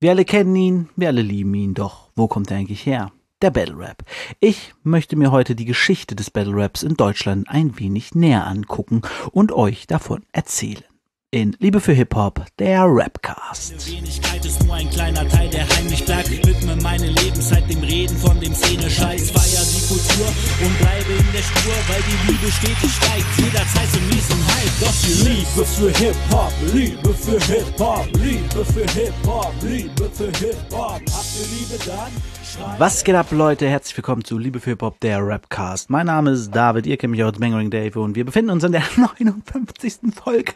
Wir alle kennen ihn, wir alle lieben ihn, doch wo kommt er eigentlich her? Der Battle Rap. Ich möchte mir heute die Geschichte des Battle Raps in Deutschland ein wenig näher angucken und euch davon erzählen in Liebe für Hip-Hop, der Rapcast. Wenigkeit ist nur ein kleiner Teil, der heimlich bleibt. Widme meine Lebenszeit dem Reden von dem Szene-Scheiß. Feier die Kultur und bleibe in der Spur, weil die Liebe stetig steigt. Jederzeit zum nächsten Halt. Doch die Liebe für Hip-Hop, Liebe für Hip-Hop, Liebe für Hip-Hop, Liebe für Hip-Hop. Habt ihr Liebe dann? Was geht ab, Leute? Herzlich willkommen zu Liebe für Hip-Hop, der Rapcast. Mein Name ist David, ihr kennt mich auch als Bangering Dave und wir befinden uns in der 59. Folge.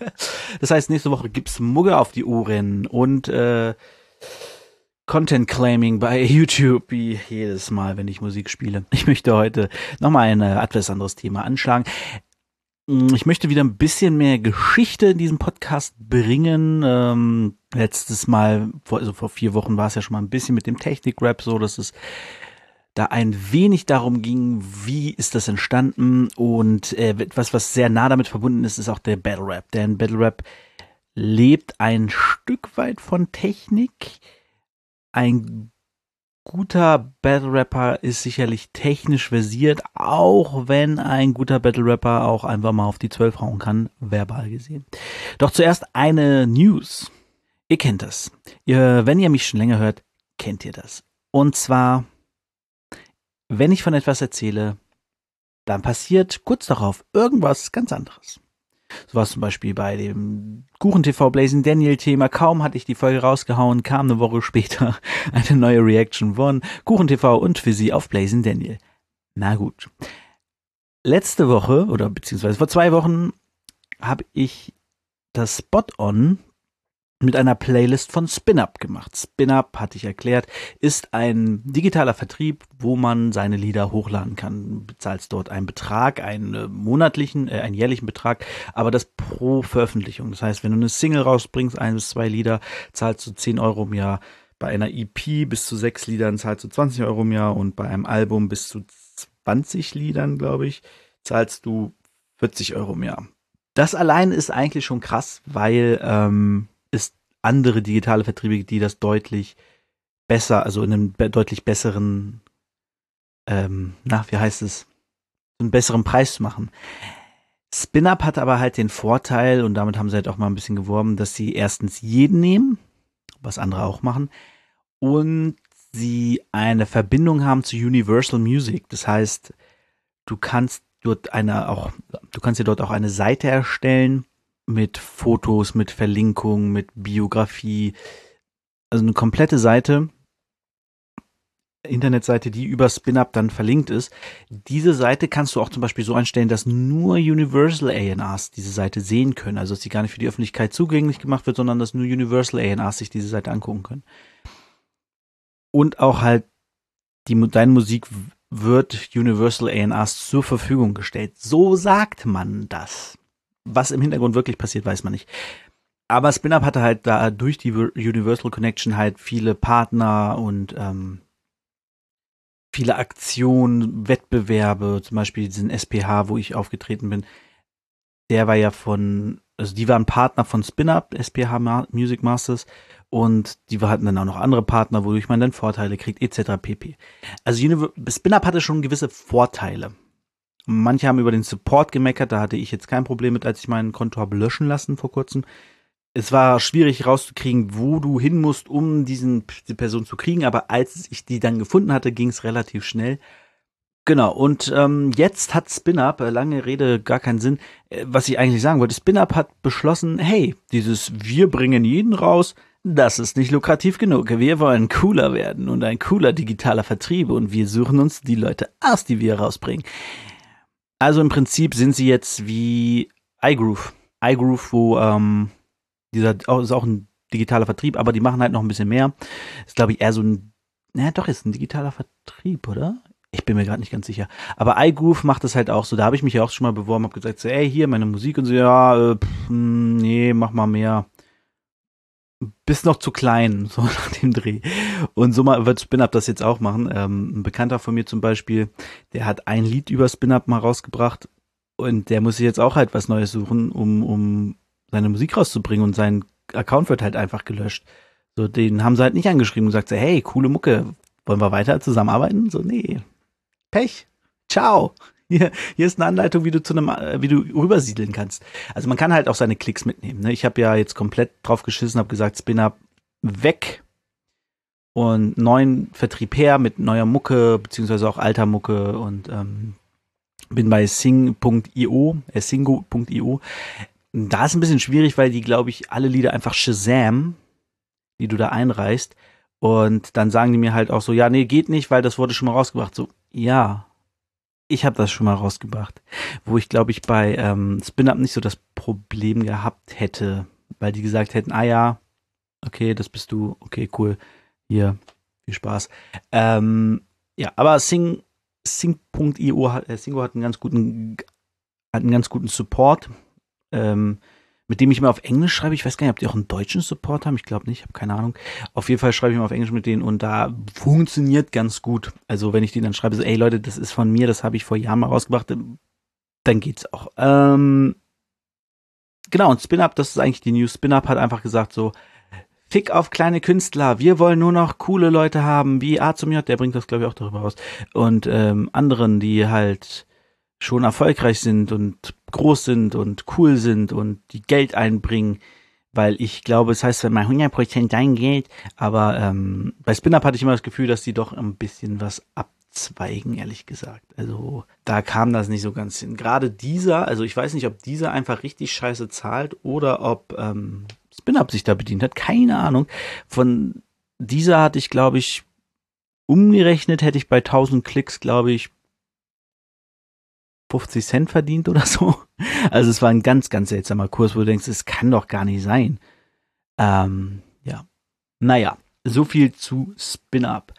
Das heißt, nächste Woche gibt's Mugge auf die Ohren und äh, Content Claiming bei YouTube, wie jedes Mal, wenn ich Musik spiele. Ich möchte heute nochmal ein äh, etwas anderes Thema anschlagen. Mm, ich möchte wieder ein bisschen mehr Geschichte in diesem Podcast bringen. Ähm, letztes Mal, also vor vier Wochen war es ja schon mal ein bisschen mit dem Technik-Rap so, dass es da ein wenig darum ging, wie ist das entstanden und äh, etwas, was sehr nah damit verbunden ist, ist auch der Battle Rap. Denn Battle Rap lebt ein Stück weit von Technik. Ein guter Battle Rapper ist sicherlich technisch versiert, auch wenn ein guter Battle Rapper auch einfach mal auf die 12 hauen kann, verbal gesehen. Doch zuerst eine News. Ihr kennt das. Ihr, wenn ihr mich schon länger hört, kennt ihr das. Und zwar, wenn ich von etwas erzähle, dann passiert kurz darauf irgendwas ganz anderes. So war es zum Beispiel bei dem Kuchen-TV Blazing Daniel-Thema. Kaum hatte ich die Folge rausgehauen, kam eine Woche später eine neue Reaction von Kuchen-TV und sie auf Blazing Daniel. Na gut. Letzte Woche, oder beziehungsweise vor zwei Wochen, habe ich das Spot-On mit einer Playlist von SpinUp gemacht. SpinUp, hatte ich erklärt, ist ein digitaler Vertrieb, wo man seine Lieder hochladen kann. Du bezahlst dort einen Betrag, einen äh, monatlichen, äh, einen jährlichen Betrag, aber das pro Veröffentlichung. Das heißt, wenn du eine Single rausbringst, ein bis zwei Lieder, zahlst du 10 Euro im Jahr. Bei einer EP bis zu sechs Liedern zahlst du 20 Euro im Jahr und bei einem Album bis zu 20 Liedern, glaube ich, zahlst du 40 Euro im Jahr. Das allein ist eigentlich schon krass, weil ähm, es andere digitale Vertriebe, die das deutlich besser, also in einem deutlich besseren, ähm, na, wie heißt es, einen besseren Preis machen. SpinUp hat aber halt den Vorteil, und damit haben sie halt auch mal ein bisschen geworben, dass sie erstens jeden nehmen, was andere auch machen, und sie eine Verbindung haben zu Universal Music. Das heißt, du kannst dort eine auch, du kannst dir dort auch eine Seite erstellen, mit Fotos, mit Verlinkungen, mit Biografie. Also eine komplette Seite, Internetseite, die über SpinUp dann verlinkt ist. Diese Seite kannst du auch zum Beispiel so einstellen, dass nur Universal ANAs diese Seite sehen können. Also dass sie gar nicht für die Öffentlichkeit zugänglich gemacht wird, sondern dass nur Universal ANAs sich diese Seite angucken können. Und auch halt die, deine Musik wird Universal ANAs zur Verfügung gestellt. So sagt man das. Was im Hintergrund wirklich passiert, weiß man nicht. Aber SpinUp hatte halt da durch die Universal Connection halt viele Partner und ähm, viele Aktionen, Wettbewerbe, zum Beispiel diesen SPH, wo ich aufgetreten bin. Der war ja von, also die waren Partner von SpinUp, SPH Music Masters, und die hatten dann auch noch andere Partner, wodurch man dann Vorteile kriegt, etc. pp. Also SpinUp hatte schon gewisse Vorteile. Manche haben über den Support gemeckert, da hatte ich jetzt kein Problem mit, als ich mein Konto habe löschen lassen vor kurzem. Es war schwierig rauszukriegen, wo du hin musst, um diesen, diese Person zu kriegen, aber als ich die dann gefunden hatte, ging es relativ schnell. Genau, und ähm, jetzt hat SpinUp, äh, lange Rede, gar keinen Sinn, äh, was ich eigentlich sagen wollte, SpinUp hat beschlossen, hey, dieses Wir bringen jeden raus, das ist nicht lukrativ genug. Wir wollen cooler werden und ein cooler digitaler Vertrieb und wir suchen uns die Leute aus, die wir rausbringen. Also im Prinzip sind sie jetzt wie iGroove. iGroove, wo ähm, dieser ist auch ein digitaler Vertrieb, aber die machen halt noch ein bisschen mehr. Ist glaube ich eher so ein, naja doch ist ein digitaler Vertrieb, oder? Ich bin mir gerade nicht ganz sicher. Aber iGroove macht das halt auch so. Da habe ich mich ja auch schon mal beworben, habe gesagt, so, ey, hier meine Musik und so, ja, äh, pff, hm, nee, mach mal mehr bist noch zu klein, so nach dem Dreh. Und so mal wird Spin-Up das jetzt auch machen. Ähm, ein Bekannter von mir zum Beispiel, der hat ein Lied über Spin-Up mal rausgebracht und der muss sich jetzt auch halt was Neues suchen, um, um seine Musik rauszubringen und sein Account wird halt einfach gelöscht. So, den haben sie halt nicht angeschrieben und gesagt, so, hey, coole Mucke, wollen wir weiter zusammenarbeiten? So, nee. Pech. Ciao. Hier, hier ist eine Anleitung, wie du zu einem, äh, wie du rübersiedeln kannst. Also man kann halt auch seine Klicks mitnehmen. Ne? Ich habe ja jetzt komplett drauf geschissen, habe gesagt, Spin-Up weg und neuen Vertrieb her mit neuer Mucke, beziehungsweise auch alter Mucke und ähm, bin bei sing.io, äh, singo.io. Da ist ein bisschen schwierig, weil die, glaube ich, alle Lieder einfach Shazam, die du da einreißt. Und dann sagen die mir halt auch so, ja, nee, geht nicht, weil das wurde schon mal rausgebracht. So, ja, ich habe das schon mal rausgebracht. Wo ich, glaube ich, bei ähm, Spin-Up nicht so das Problem gehabt hätte, weil die gesagt hätten, ah ja, okay, das bist du, okay, cool, hier, viel Spaß. Ähm, ja, aber Sing, Sing.io hat, äh, Singo hat einen ganz guten, hat einen ganz guten Support, ähm, mit dem ich immer auf Englisch schreibe. Ich weiß gar nicht, ob die auch einen deutschen Support haben. Ich glaube nicht, ich habe keine Ahnung. Auf jeden Fall schreibe ich immer auf Englisch mit denen und da funktioniert ganz gut. Also wenn ich denen dann schreibe, so, ey Leute, das ist von mir, das habe ich vor Jahren mal rausgebracht, dann geht's auch. Ähm, genau, und Spin-Up, das ist eigentlich die News. Spin-Up hat einfach gesagt so, Fick auf kleine Künstler. Wir wollen nur noch coole Leute haben, wie A zum J, der bringt das, glaube ich, auch darüber raus. Und ähm, anderen, die halt schon erfolgreich sind und groß sind und cool sind und die Geld einbringen. Weil ich glaube, es heißt mal 100% dein Geld, aber ähm, bei Spin-Up hatte ich immer das Gefühl, dass die doch ein bisschen was abzweigen, ehrlich gesagt. Also da kam das nicht so ganz hin. Gerade dieser, also ich weiß nicht, ob dieser einfach richtig scheiße zahlt oder ob ähm, Spin-Up sich da bedient hat. Keine Ahnung. Von dieser hatte ich, glaube ich, umgerechnet hätte ich bei 1000 Klicks, glaube ich, 50 Cent verdient oder so. Also es war ein ganz, ganz seltsamer Kurs, wo du denkst, es kann doch gar nicht sein. Ähm, ja. Naja, so viel zu Spin-Up.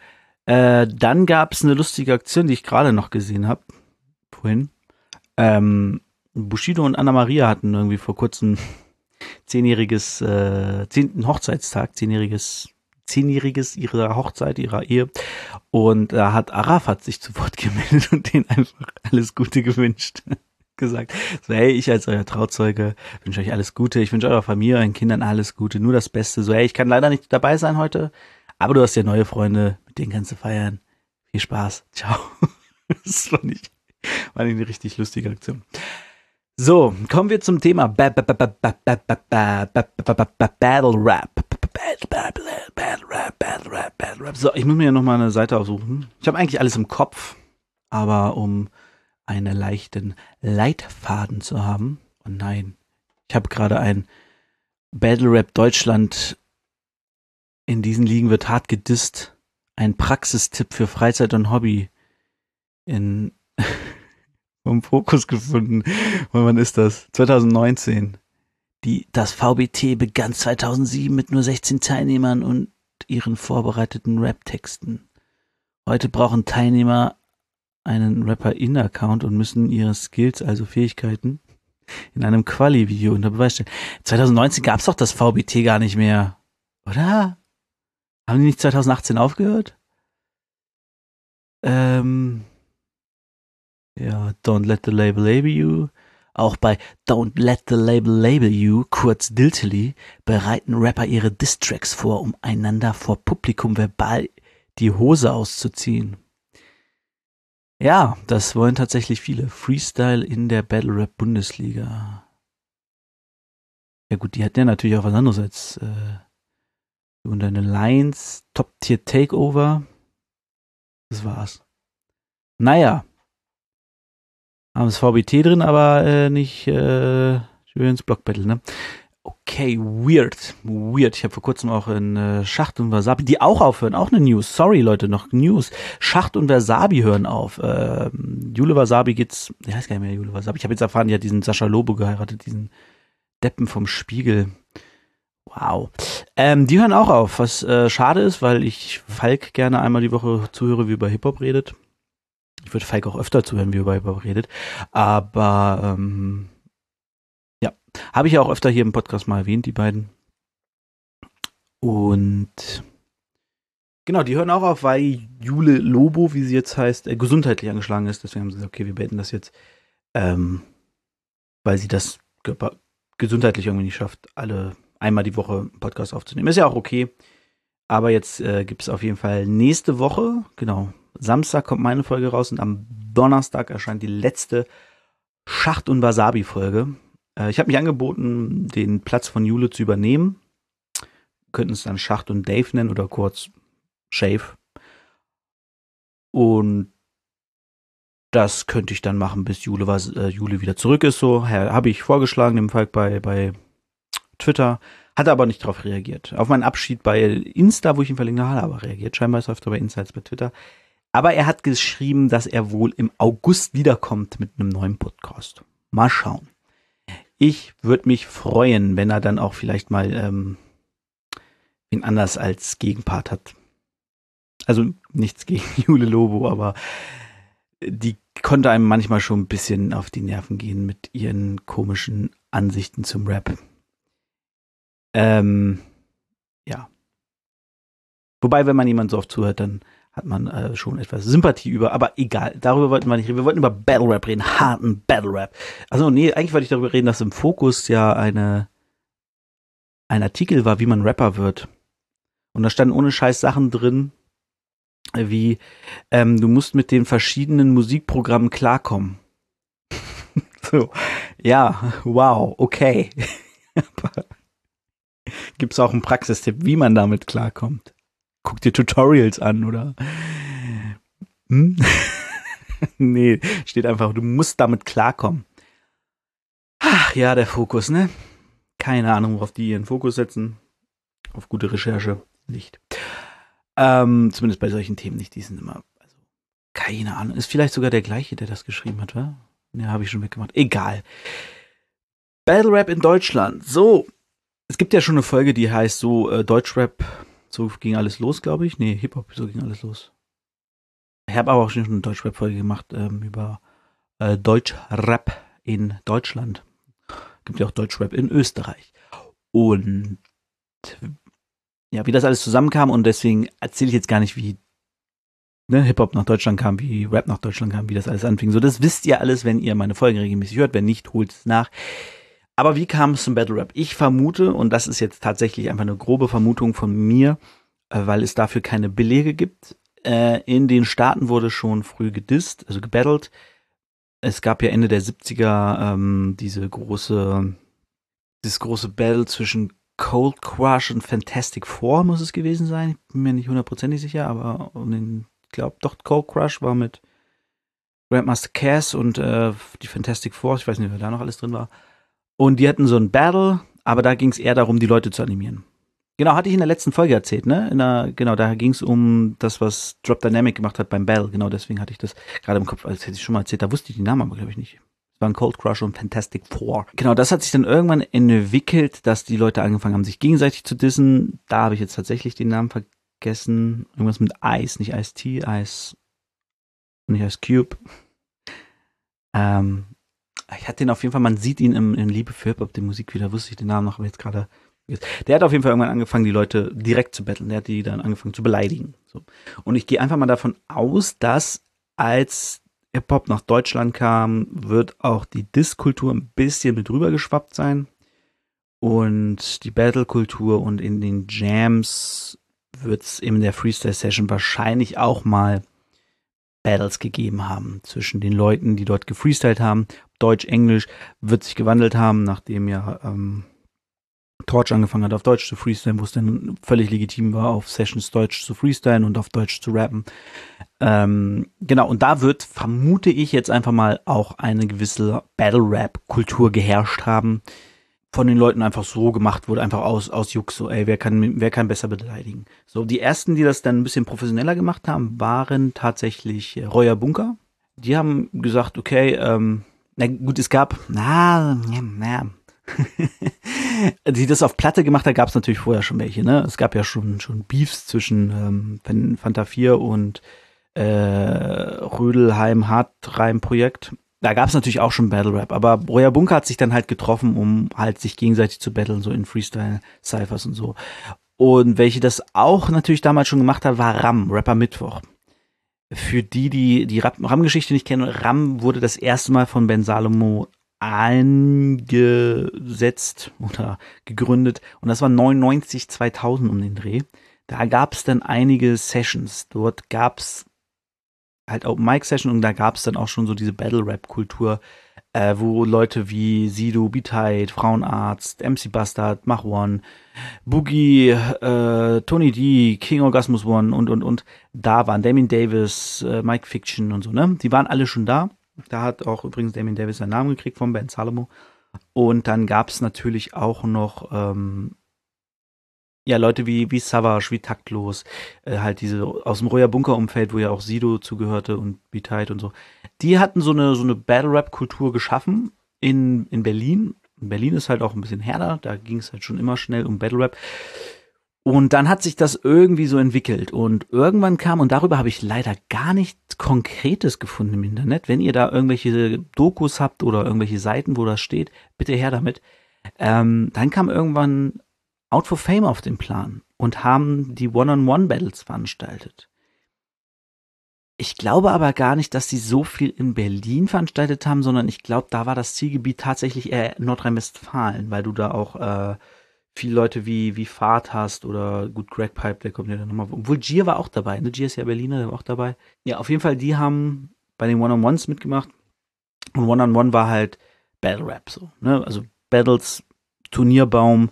Äh, dann gab es eine lustige Aktion, die ich gerade noch gesehen habe. Vorhin. Ähm, Bushido und Anna Maria hatten irgendwie vor kurzem zehnjähriges, äh, zehnten Hochzeitstag, zehnjähriges, zehnjähriges ihrer Hochzeit, ihrer Ehe. Und da hat Arafat sich zu Wort gemeldet und denen einfach alles Gute gewünscht. gesagt, so hey, ich als euer Trauzeuge wünsche euch alles Gute, ich wünsche eurer Familie, euren Kindern alles Gute, nur das Beste. So hey, ich kann leider nicht dabei sein heute, aber du hast ja neue Freunde, mit denen kannst du feiern. Viel Spaß, ciao. das fand ich, war eine richtig lustige Aktion. So, kommen wir zum Thema Battle Rap. Battle Rap, Battle Rap, Battle Rap. So, ich muss mir ja nochmal eine Seite aussuchen. Ich habe eigentlich alles im Kopf, aber um einen leichten Leitfaden zu haben, oh nein, ich habe gerade ein Battle Rap Deutschland in diesen Ligen wird hart gedisst. Ein Praxistipp für Freizeit und Hobby in vom Fokus gefunden. wann ist das? 2019. Die, das VBT begann 2007 mit nur 16 Teilnehmern und ihren vorbereiteten Rap-Texten. Heute brauchen Teilnehmer einen Rapper-In-Account und müssen ihre Skills, also Fähigkeiten, in einem Quali-Video unter Beweis stellen. 2019 gab's doch das VBT gar nicht mehr, oder? Haben die nicht 2018 aufgehört? Ähm, ja, Don't Let the Label Label You. Auch bei Don't Let the Label Label You, kurz Diltily, bereiten Rapper ihre Distracks vor, um einander vor Publikum verbal die Hose auszuziehen. Ja, das wollen tatsächlich viele. Freestyle in der Battle Rap Bundesliga. Ja gut, die hat ja natürlich auch was anderes als äh, und deine Lines, Top Tier Takeover. Das war's. Naja, haben das VBT drin, aber äh, nicht äh, ins Blockbattle, ne? Okay, weird. Weird. Ich habe vor kurzem auch in äh, Schacht und Wasabi, die auch aufhören, auch eine News. Sorry, Leute, noch News. Schacht und Wasabi hören auf. Äh, Jule Wasabi geht's, ich weiß gar nicht mehr, Jule Wasabi. Ich habe jetzt erfahren, die hat diesen Sascha Lobo geheiratet, diesen Deppen vom Spiegel. Wow. Ähm, die hören auch auf, was äh, schade ist, weil ich Falk gerne einmal die Woche zuhöre, wie über Hip-Hop redet. Ich würde Falk auch öfter zuhören, wie er über Hip-Hop redet. Aber ähm, ja, habe ich ja auch öfter hier im Podcast mal erwähnt, die beiden. Und genau, die hören auch auf, weil Jule Lobo, wie sie jetzt heißt, äh, gesundheitlich angeschlagen ist. Deswegen haben sie gesagt, okay, wir beenden das jetzt, ähm, weil sie das gesundheitlich irgendwie nicht schafft, alle einmal die Woche einen Podcast aufzunehmen. Ist ja auch okay. Aber jetzt äh, gibt es auf jeden Fall nächste Woche, genau, Samstag kommt meine Folge raus und am Donnerstag erscheint die letzte Schacht- und Wasabi-Folge. Äh, ich habe mich angeboten, den Platz von Jule zu übernehmen. Könnten es dann Schacht und Dave nennen oder kurz Shave. Und das könnte ich dann machen, bis Jule, was, äh, Jule wieder zurück ist. So habe ich vorgeschlagen, dem Fall bei, bei Twitter. Hat er aber nicht darauf reagiert. Auf meinen Abschied bei Insta, wo ich ihn verlinkt habe, aber reagiert. Scheinbar ist er öfter bei Insta als bei Twitter. Aber er hat geschrieben, dass er wohl im August wiederkommt mit einem neuen Podcast. Mal schauen. Ich würde mich freuen, wenn er dann auch vielleicht mal ähm, ihn anders als Gegenpart hat. Also nichts gegen Jule Lobo, aber die konnte einem manchmal schon ein bisschen auf die Nerven gehen mit ihren komischen Ansichten zum Rap. Ähm, ja. Wobei, wenn man jemand so oft zuhört, dann hat man äh, schon etwas Sympathie über, aber egal, darüber wollten wir nicht reden. Wir wollten über Battle Rap reden, harten Battle Rap. Also nee, eigentlich wollte ich darüber reden, dass im Fokus ja eine ein Artikel war, wie man Rapper wird. Und da standen ohne Scheiß Sachen drin, wie ähm, du musst mit den verschiedenen Musikprogrammen klarkommen. so, ja, wow, okay. Gibt es auch einen Praxistipp, wie man damit klarkommt? Guck dir Tutorials an, oder? Hm? nee, steht einfach, du musst damit klarkommen. Ach ja, der Fokus, ne? Keine Ahnung, worauf die ihren Fokus setzen. Auf gute Recherche nicht. Ähm, zumindest bei solchen Themen nicht. Die sind immer, also, keine Ahnung. Ist vielleicht sogar der gleiche, der das geschrieben hat, wa? Ja, habe ich schon weggemacht. Egal. Battle Rap in Deutschland. So. Es gibt ja schon eine Folge, die heißt so äh, Deutschrap. So ging alles los, glaube ich. Nee, Hip-Hop, so ging alles los. Ich habe aber auch schon eine Deutschrap-Folge gemacht ähm, über äh, Deutschrap in Deutschland. Gibt ja auch Deutschrap in Österreich. Und ja, wie das alles zusammenkam und deswegen erzähle ich jetzt gar nicht, wie ne, Hip-Hop nach Deutschland kam, wie Rap nach Deutschland kam, wie das alles anfing. So, das wisst ihr alles, wenn ihr meine Folgen regelmäßig hört. Wenn nicht, holt es nach. Aber wie kam es zum Battle Rap? Ich vermute, und das ist jetzt tatsächlich einfach eine grobe Vermutung von mir, äh, weil es dafür keine Belege gibt. Äh, in den Staaten wurde schon früh gedisst, also gebattelt. Es gab ja Ende der 70er ähm, diese große, dieses große Battle zwischen Cold Crush und Fantastic Four muss es gewesen sein. Ich bin mir nicht hundertprozentig sicher, aber ich glaube doch Cold Crush war mit Grandmaster Cass und äh, die Fantastic Four. Ich weiß nicht, wer da noch alles drin war. Und die hatten so ein Battle, aber da ging es eher darum, die Leute zu animieren. Genau, hatte ich in der letzten Folge erzählt, ne? Der, genau, da ging es um das, was Drop Dynamic gemacht hat beim Battle. Genau, deswegen hatte ich das gerade im Kopf, als hätte ich schon mal erzählt. Da wusste ich die Namen aber, glaube ich, nicht. Es waren Cold Crush und Fantastic Four. Genau, das hat sich dann irgendwann entwickelt, dass die Leute angefangen haben, sich gegenseitig zu dissen. Da habe ich jetzt tatsächlich den Namen vergessen. Irgendwas mit Ice, nicht Ice T, Ice, nicht Ice Cube. Ähm, ich hatte den auf jeden Fall, man sieht ihn im, in Liebe für Hip-Hop, dem Musikvideo, wusste ich den Namen noch, aber jetzt gerade. Der hat auf jeden Fall irgendwann angefangen, die Leute direkt zu betteln. Der hat die dann angefangen zu beleidigen. So. Und ich gehe einfach mal davon aus, dass als Hip-Hop nach Deutschland kam, wird auch die Diss-Kultur ein bisschen mit rüber geschwappt sein. Und die Battle-Kultur und in den Jams wird es in der Freestyle-Session wahrscheinlich auch mal Battles gegeben haben zwischen den Leuten, die dort gefreestylt haben. Deutsch, Englisch wird sich gewandelt haben, nachdem ja ähm, Torch angefangen hat, auf Deutsch zu freestylen, wo es dann völlig legitim war, auf Sessions Deutsch zu freestylen und auf Deutsch zu rappen. Ähm, genau, und da wird, vermute ich jetzt einfach mal, auch eine gewisse Battle-Rap-Kultur geherrscht haben, von den Leuten einfach so gemacht wurde, einfach aus, aus Jux, so, ey, wer kann, wer kann besser beleidigen? So, die ersten, die das dann ein bisschen professioneller gemacht haben, waren tatsächlich äh, Reuer Bunker. Die haben gesagt, okay, ähm, na gut, es gab, na, na, die das auf Platte gemacht hat, gab es natürlich vorher schon welche, ne? Es gab ja schon, schon Beefs zwischen ähm, Fanta 4 und äh, Rödelheim Hartreim Projekt da gab es natürlich auch schon Battle Rap, aber Roya Bunker hat sich dann halt getroffen, um halt sich gegenseitig zu battlen, so in Freestyle, Cyphers und so. Und welche das auch natürlich damals schon gemacht hat, war Ram, Rapper Mittwoch. Für die, die die Ram-Geschichte nicht kennen, Ram wurde das erste Mal von Ben Salomo eingesetzt oder gegründet und das war 99 2000 um den Dreh. da gab es dann einige Sessions. Dort gab es halt Open Mic Session und da gab es dann auch schon so diese Battle Rap Kultur, äh, wo Leute wie Sido, Beatite, Frauenarzt, MC Bastard, Mach One, Boogie, äh, Tony D, King Orgasmus One und und und da waren Damien Davis, äh, Mike Fiction und so, ne? Die waren alle schon da. Da hat auch übrigens Damien Davis seinen Namen gekriegt von Ben Salomo. Und dann gab es natürlich auch noch ähm, ja, Leute wie, wie Savage, wie Taktlos, äh, halt diese aus dem Royer Bunker-Umfeld, wo ja auch Sido zugehörte und Beatite und so. Die hatten so eine, so eine Battle-Rap-Kultur geschaffen in, in Berlin. In Berlin ist halt auch ein bisschen härter, da ging es halt schon immer schnell um Battle-Rap. Und dann hat sich das irgendwie so entwickelt und irgendwann kam, und darüber habe ich leider gar nichts Konkretes gefunden im Internet. Wenn ihr da irgendwelche Dokus habt oder irgendwelche Seiten, wo das steht, bitte her damit. Ähm, dann kam irgendwann Out for Fame auf den Plan und haben die One-on-One-Battles veranstaltet. Ich glaube aber gar nicht, dass sie so viel in Berlin veranstaltet haben, sondern ich glaube, da war das Zielgebiet tatsächlich eher Nordrhein-Westfalen, weil du da auch äh, viele Leute wie, wie Fahrt hast oder gut, Greg Pipe, der kommt ja dann nochmal. Obwohl Gier war auch dabei, ne? Gier ist ja Berliner, der war auch dabei. Ja, auf jeden Fall, die haben bei den One-on-Ones mitgemacht. Und One-on-One -on -One war halt Battle Rap so, ne? Also Battles, Turnierbaum,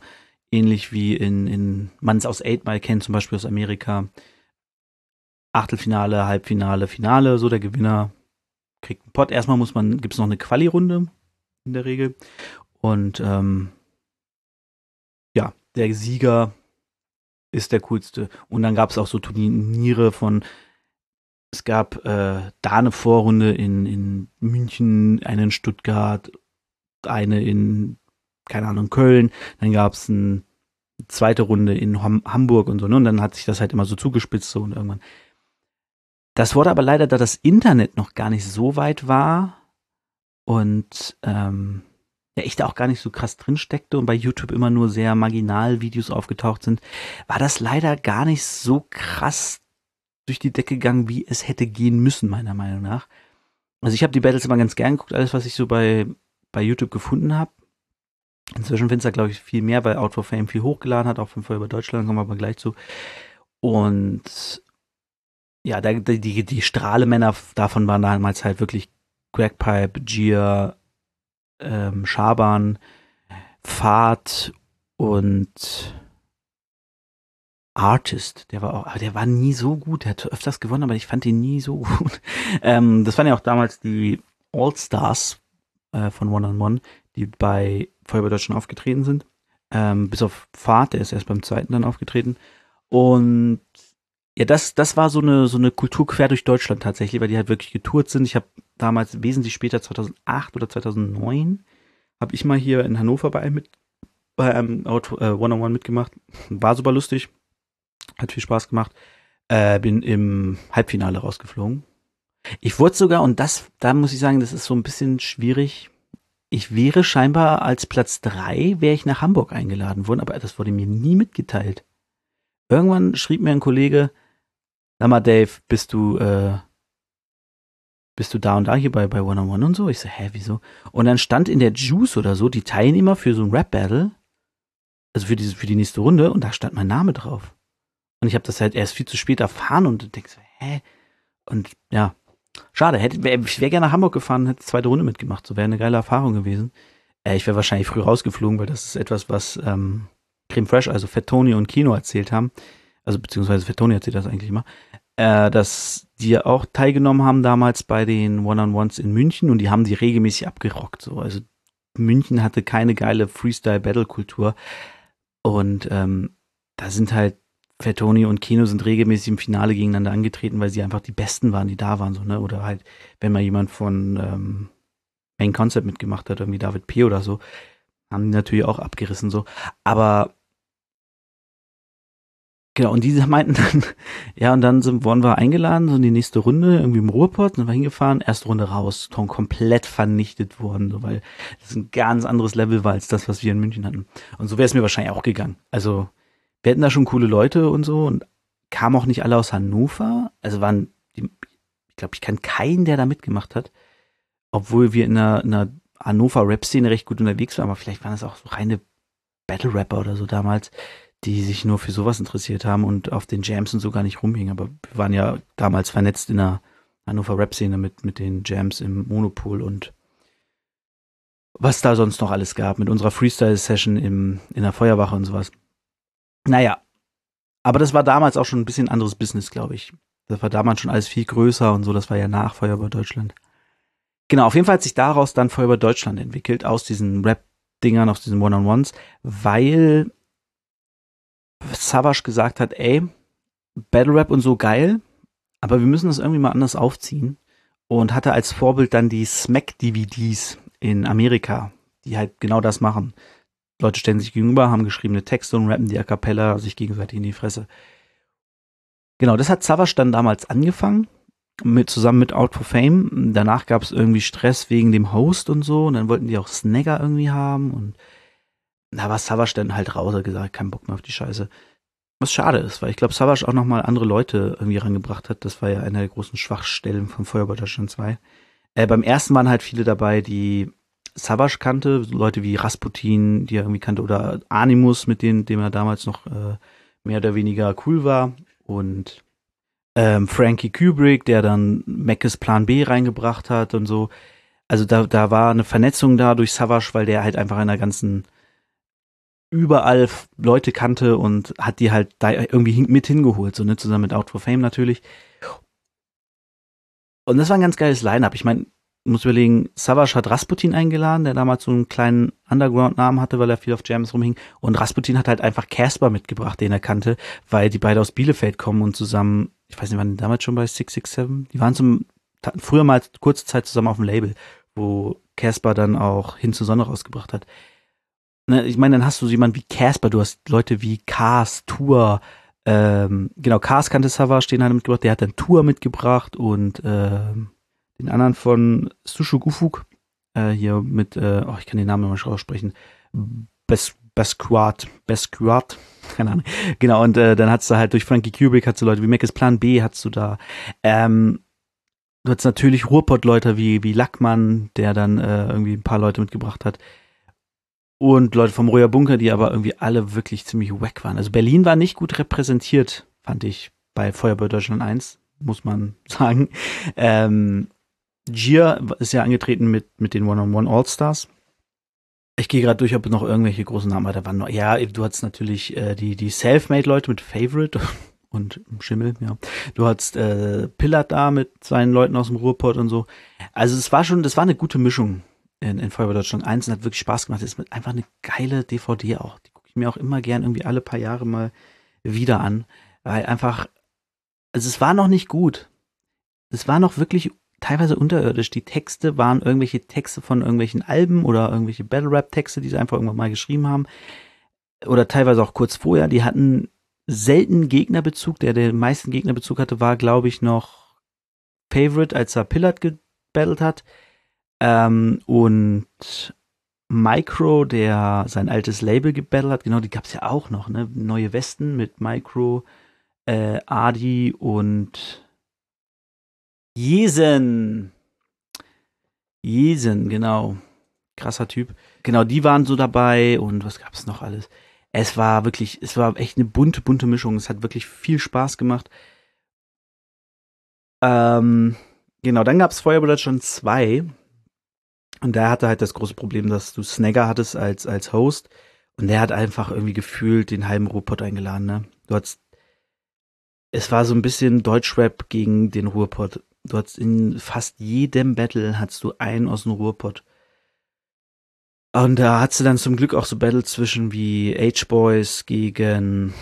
ähnlich wie in, in man es aus Eight Mile kennt, zum Beispiel aus Amerika. Achtelfinale, Halbfinale, Finale, so der Gewinner kriegt einen Pot. Erstmal muss man, gibt es noch eine Quali-Runde in der Regel. Und ähm, ja, der Sieger ist der coolste. Und dann gab es auch so Turniere von, es gab äh, da eine Vorrunde in, in München, eine in Stuttgart, eine in keine Ahnung, Köln, dann gab es eine zweite Runde in Ham Hamburg und so, ne? Und dann hat sich das halt immer so zugespitzt so und irgendwann. Das wurde aber leider, da das Internet noch gar nicht so weit war und ähm, ja, ich da auch gar nicht so krass drin steckte und bei YouTube immer nur sehr marginal Videos aufgetaucht sind, war das leider gar nicht so krass durch die Decke gegangen, wie es hätte gehen müssen, meiner Meinung nach. Also ich habe die Battles immer ganz gern geguckt, alles, was ich so bei, bei YouTube gefunden habe. Inzwischen findest du glaube ich, viel mehr, weil Out for Fame viel hochgeladen hat, auch von vorher über Deutschland, kommen wir aber gleich zu. Und ja, da, die, die Strahlemänner davon waren damals halt wirklich Crackpipe, Gier, ähm, Schaban, Fahrt und Artist, der war auch, aber der war nie so gut. Der hat öfters gewonnen, aber ich fand ihn nie so gut. ähm, das waren ja auch damals die All-Stars äh, von One on One, die bei Feuerwehr Deutschland aufgetreten sind. Ähm, bis auf Fahrt, der ist erst beim zweiten dann aufgetreten. Und ja, das, das war so eine, so eine Kultur quer durch Deutschland tatsächlich, weil die halt wirklich getourt sind. Ich habe damals wesentlich später, 2008 oder 2009, habe ich mal hier in Hannover bei einem, mit, bei einem Auto, äh, One-on-One mitgemacht. War super lustig. Hat viel Spaß gemacht. Äh, bin im Halbfinale rausgeflogen. Ich wurde sogar, und das, da muss ich sagen, das ist so ein bisschen schwierig, ich wäre scheinbar als Platz drei, wäre ich nach Hamburg eingeladen worden, aber das wurde mir nie mitgeteilt. Irgendwann schrieb mir ein Kollege, sag mal Dave, bist du, äh, bist du da und da hier bei, bei One on One und so? Ich so, hä, wieso? Und dann stand in der Juice oder so die Teilnehmer für so ein Rap-Battle, also für, diese, für die nächste Runde, und da stand mein Name drauf. Und ich habe das halt erst viel zu spät erfahren und denk so, hä? Und ja, Schade, hätte, wär, ich wäre gerne nach Hamburg gefahren, hätte zweite Runde mitgemacht. So wäre eine geile Erfahrung gewesen. Äh, ich wäre wahrscheinlich früh rausgeflogen, weil das ist etwas, was ähm, Creme Fresh, also Fettoni und Kino erzählt haben. Also beziehungsweise Fettoni erzählt das eigentlich immer. Äh, dass die auch teilgenommen haben damals bei den One-on-Ones in München und die haben die regelmäßig abgerockt. So. Also München hatte keine geile Freestyle-Battle-Kultur. Und ähm, da sind halt Fettoni und Keno sind regelmäßig im Finale gegeneinander angetreten, weil sie einfach die Besten waren, die da waren, so, ne? Oder halt, wenn mal jemand von ähm, Main Concept mitgemacht hat, irgendwie David P. oder so, haben die natürlich auch abgerissen, so. Aber genau, und diese meinten dann, ja, und dann sind, wurden wir eingeladen, so in die nächste Runde, irgendwie im Ruhrpott, sind wir hingefahren, erste Runde raus, Ton komplett vernichtet worden, so, weil das ein ganz anderes Level war als das, was wir in München hatten. Und so wäre es mir wahrscheinlich auch gegangen. Also, wir hatten da schon coole Leute und so und kamen auch nicht alle aus Hannover. Also waren, die, ich glaube, ich kenne keinen, der da mitgemacht hat. Obwohl wir in einer, in einer Hannover-Rap-Szene recht gut unterwegs waren, aber vielleicht waren das auch so reine Battle-Rapper oder so damals, die sich nur für sowas interessiert haben und auf den Jams und so gar nicht rumhingen. Aber wir waren ja damals vernetzt in der Hannover Rap-Szene mit, mit den Jams im Monopol und was da sonst noch alles gab, mit unserer Freestyle-Session in der Feuerwache und sowas. Naja, aber das war damals auch schon ein bisschen anderes Business, glaube ich. Das war damals schon alles viel größer und so, das war ja nach Feuerwehr Deutschland. Genau, auf jeden Fall hat sich daraus dann Feuerwehr Deutschland entwickelt, aus diesen Rap-Dingern, aus diesen One-on-Ones, weil Savage gesagt hat, ey, Battle Rap und so geil, aber wir müssen das irgendwie mal anders aufziehen und hatte als Vorbild dann die Smack DVDs in Amerika, die halt genau das machen. Leute stellen sich gegenüber, haben geschriebene Texte und rappen die a cappella sich gegenseitig in die Fresse. Genau, das hat Savage dann damals angefangen, mit, zusammen mit Out for Fame. Danach gab es irgendwie Stress wegen dem Host und so. Und dann wollten die auch Snagger irgendwie haben. Und da war Savage dann halt raus, hat gesagt, kein Bock mehr auf die Scheiße. Was schade ist, weil ich glaube, Savage auch nochmal andere Leute irgendwie rangebracht hat. Das war ja einer der großen Schwachstellen von Feuerwehr Deutschland 2. Äh, beim ersten waren halt viele dabei, die Savage kannte, Leute wie Rasputin, die er irgendwie kannte, oder Animus, mit denen, dem er damals noch äh, mehr oder weniger cool war. Und ähm, Frankie Kubrick, der dann Mackes Plan B reingebracht hat und so. Also da, da war eine Vernetzung da durch Savage, weil der halt einfach in der ganzen überall Leute kannte und hat die halt da irgendwie mit hingeholt, so ne, zusammen mit Out for Fame natürlich. Und das war ein ganz geiles Line-Up. Ich meine, muss überlegen, Savage hat Rasputin eingeladen, der damals so einen kleinen Underground-Namen hatte, weil er viel auf Jams rumhing. Und Rasputin hat halt einfach Casper mitgebracht, den er kannte, weil die beide aus Bielefeld kommen und zusammen, ich weiß nicht, waren die damals schon bei 667? Die waren zum, früher mal kurze Zeit zusammen auf dem Label, wo Casper dann auch Hin zur Sonne rausgebracht hat. Ne, ich meine, dann hast du so jemanden wie Casper, du hast Leute wie Cars, Tour, ähm, genau, Cars kannte Savage, den hat er mitgebracht, der hat dann Tour mitgebracht und ähm, den anderen von Sushu Gufuk, äh, hier mit, äh, oh, ich kann den Namen immer schon aussprechen, Best Besquat, Besquat, keine Ahnung. Genau, und äh, dann hast du halt durch Frankie Kubrick hast du Leute wie Mac Plan B hast du da. Ähm, du hast natürlich Ruhrpott-Leute wie, wie Lackmann, der dann äh, irgendwie ein paar Leute mitgebracht hat. Und Leute vom Royer Bunker, die aber irgendwie alle wirklich ziemlich wack waren. Also Berlin war nicht gut repräsentiert, fand ich, bei Feuerwehr Deutschland 1, muss man sagen. Ähm, Gier ist ja angetreten mit, mit den One-on-One All-Stars. Ich gehe gerade durch, ob noch irgendwelche großen Namen, da waren ja, du hattest natürlich äh, die, die Selfmade-Leute mit Favorite und Schimmel, ja. Du hattest äh, Pillard da mit seinen Leuten aus dem Ruhrpott und so. Also es war schon, das war eine gute Mischung in, in Feuerwehr Deutschland 1 und hat wirklich Spaß gemacht. Das ist einfach eine geile DVD auch. Die gucke ich mir auch immer gern irgendwie alle paar Jahre mal wieder an. Weil einfach, also es war noch nicht gut. Es war noch wirklich teilweise unterirdisch. Die Texte waren irgendwelche Texte von irgendwelchen Alben oder irgendwelche Battle Rap Texte, die sie einfach irgendwann mal geschrieben haben. Oder teilweise auch kurz vorher. Die hatten selten Gegnerbezug. Der den meisten Gegnerbezug hatte, war, glaube ich, noch Favorite, als er Pillard gebattelt hat. Ähm, und Micro, der sein altes Label gebattelt hat, genau, die gab es ja auch noch, ne? Neue Westen mit Micro, äh, Adi und Jesen. Jesen, genau. Krasser Typ. Genau, die waren so dabei und was gab's noch alles? Es war wirklich, es war echt eine bunte, bunte Mischung. Es hat wirklich viel Spaß gemacht. Ähm, genau, dann gab's Feuerwehr schon zwei. Und der hatte halt das große Problem, dass du Snagger hattest als, als Host. Und der hat einfach irgendwie gefühlt den halben Ruhrpott eingeladen, ne? Du hattest, es war so ein bisschen Deutschrap gegen den Ruhrpott. Du hast in fast jedem Battle hast du einen aus dem Ruhrpott. Und da hast du dann zum Glück auch so Battles zwischen wie H-Boys gegen,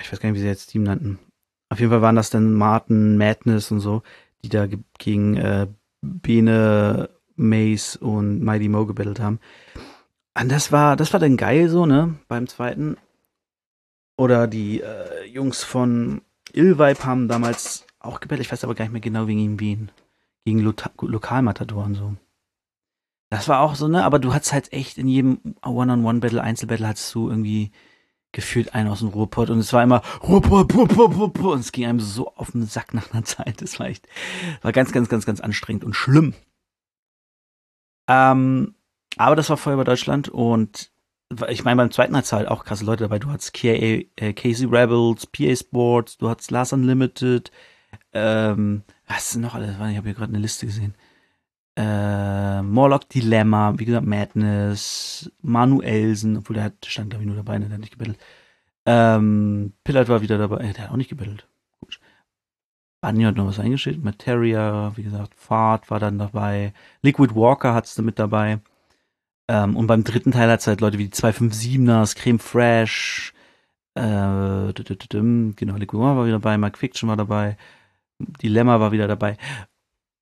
ich weiß gar nicht, wie sie jetzt Team nannten. Auf jeden Fall waren das dann Martin, Madness und so, die da gegen äh, Bene, Mace und Mighty Mo gebettelt haben. Und das war, das war dann geil so, ne, beim zweiten. Oder die äh, Jungs von Illvibe haben damals auch gebettelt. Ich weiß aber gar nicht mehr genau wegen Wien. Gegen Lo Lokalmatadoren so. Das war auch so, ne? Aber du hattest halt echt in jedem One-on-One-Battle, Einzelbattle hattest du irgendwie gefühlt einen aus dem Ruhrpott und es war immer Ruhrpott, Ruhrpott, Ruhrpott und es ging einem so auf den Sack nach einer Zeit. Das war echt, war ganz, ganz, ganz, ganz anstrengend und schlimm. Ähm, aber das war Feuerwehr Deutschland und ich meine, beim zweiten hat halt auch krasse Leute dabei. Du hattest KA, äh, Casey Rebels, PA Sports, du hattest Lars Unlimited, ähm, was ist noch alles? Ich habe hier gerade eine Liste gesehen. Äh, Morlock Dilemma, wie gesagt, Madness, Manuelsen, obwohl der hat, stand, glaube ich, nur dabei, ne, der hat nicht gebettelt. Ähm, Pillard war wieder dabei, äh, der hat auch nicht gebettelt. Gut. Banjo hat noch was eingeschickt, Materia, wie gesagt, Fahrt war dann dabei, Liquid Walker hat's mit dabei. Ähm, und beim dritten Teil hat's halt Leute wie die 257ers, Creme Fresh, äh, genau, Liquid Walker war wieder dabei, Mike Fiction war dabei, Dilemma war wieder dabei.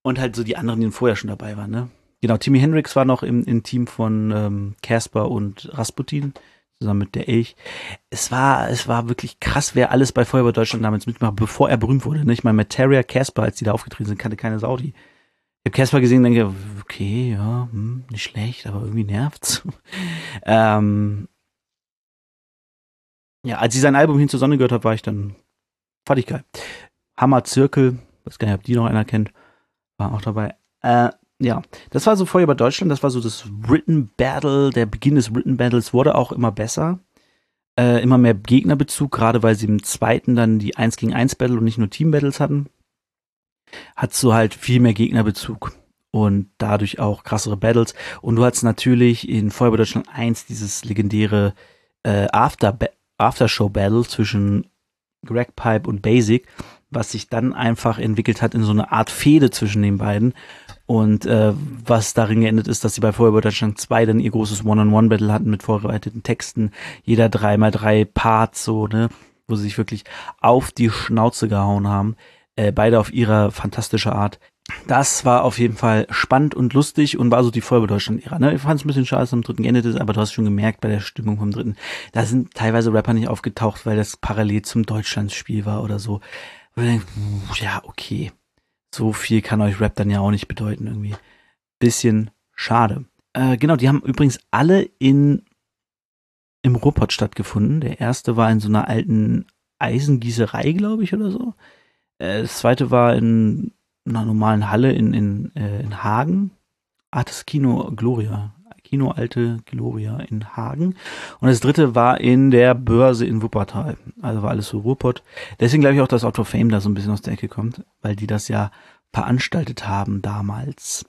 Und halt so die anderen, die vorher schon dabei waren, ne? Genau, Timmy Hendrix war noch im, im Team von ähm, Casper und Rasputin, zusammen mit der Elch. Es war, es war wirklich krass, wer alles bei Feuerwehr Deutschland damals mitmacht, bevor er berühmt wurde. Ne? Ich meine, Materia, Casper, als die da aufgetreten sind, kannte keine Saudi. Ich habe Casper gesehen und denke, okay, ja, hm, nicht schlecht, aber irgendwie nervt's. ähm, ja, als ich sein Album Hin zur Sonne gehört habe, war ich dann, ich geil. Hammer Zirkel, weiß gar nicht, ob die noch einer kennt, war auch dabei. Äh, ja, das war so vorher bei Deutschland, das war so das Written Battle, der Beginn des Written Battles wurde auch immer besser. Äh, immer mehr Gegnerbezug, gerade weil sie im zweiten dann die 1 gegen 1 Battle und nicht nur Team Battles hatten. Hat so halt viel mehr Gegnerbezug und dadurch auch krassere Battles. Und du hattest natürlich in Feuerwehr Deutschland 1 dieses legendäre äh, After Aftershow Battle zwischen Greg Pipe und Basic, was sich dann einfach entwickelt hat in so eine Art Fehde zwischen den beiden. Und äh, was darin geendet ist, dass sie bei Feuerwehr Deutschland 2 dann ihr großes One-on-One-Battle hatten mit vorbereiteten Texten, jeder dreimal drei Parts, so, ne, wo sie sich wirklich auf die Schnauze gehauen haben. Äh, beide auf ihre fantastische Art. Das war auf jeden Fall spannend und lustig und war so die Feuerwehr Deutschland-Ära. Ne? Ich fand es ein bisschen schade, dass es am dritten geendet ist, aber du hast schon gemerkt bei der Stimmung vom dritten, da sind teilweise Rapper nicht aufgetaucht, weil das parallel zum Deutschlandsspiel war oder so. Und denkt, ja, okay. So viel kann euch Rap dann ja auch nicht bedeuten irgendwie. Bisschen schade. Äh, genau, die haben übrigens alle in im Ruhrpott stattgefunden. Der erste war in so einer alten Eisengießerei, glaube ich, oder so. Äh, das zweite war in einer normalen Halle in, in, äh, in Hagen. Ah, das Kino Gloria. Kino Alte Gloria in Hagen. Und das dritte war in der Börse in Wuppertal. Also war alles so Ruhrpott. Deswegen glaube ich auch, dass Auto Fame da so ein bisschen aus der Ecke kommt, weil die das ja veranstaltet haben damals.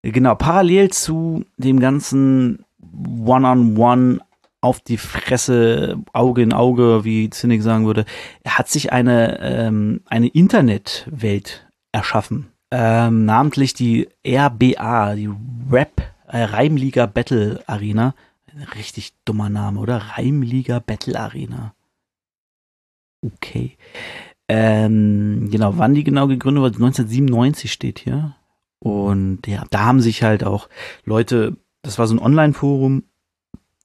Genau, parallel zu dem ganzen One-on-One -on -One auf die Fresse, Auge in Auge, wie Zinnig sagen würde, hat sich eine, ähm, eine Internetwelt erschaffen. Ähm, namentlich die RBA, die Rap äh, Reimliga Battle Arena. Richtig dummer Name, oder? Reimliga Battle Arena. Okay. Ähm, genau, wann die genau gegründet wurde? 1997 steht hier. Und ja, da haben sich halt auch Leute, das war so ein Online-Forum,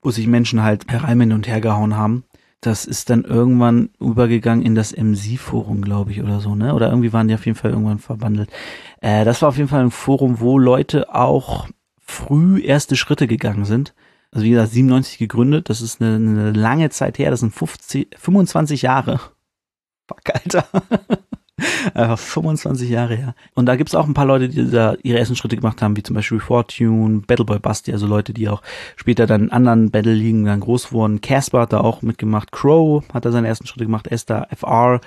wo sich Menschen halt herein und her gehauen haben. Das ist dann irgendwann übergegangen in das MC-Forum, glaube ich, oder so, ne? Oder irgendwie waren die auf jeden Fall irgendwann verbandelt. Äh, das war auf jeden Fall ein Forum, wo Leute auch früh erste Schritte gegangen sind. Also wie gesagt, 97 gegründet, das ist eine, eine lange Zeit her, das sind 50, 25 Jahre. Fuck, Alter. Einfach 25 Jahre her. Und da gibt's auch ein paar Leute, die da ihre ersten Schritte gemacht haben, wie zum Beispiel Fortune, Battleboy Basti, also Leute, die auch später dann in anderen Battle-Ligen dann groß wurden. Casper hat da auch mitgemacht. Crow hat da seine ersten Schritte gemacht. Esther FR,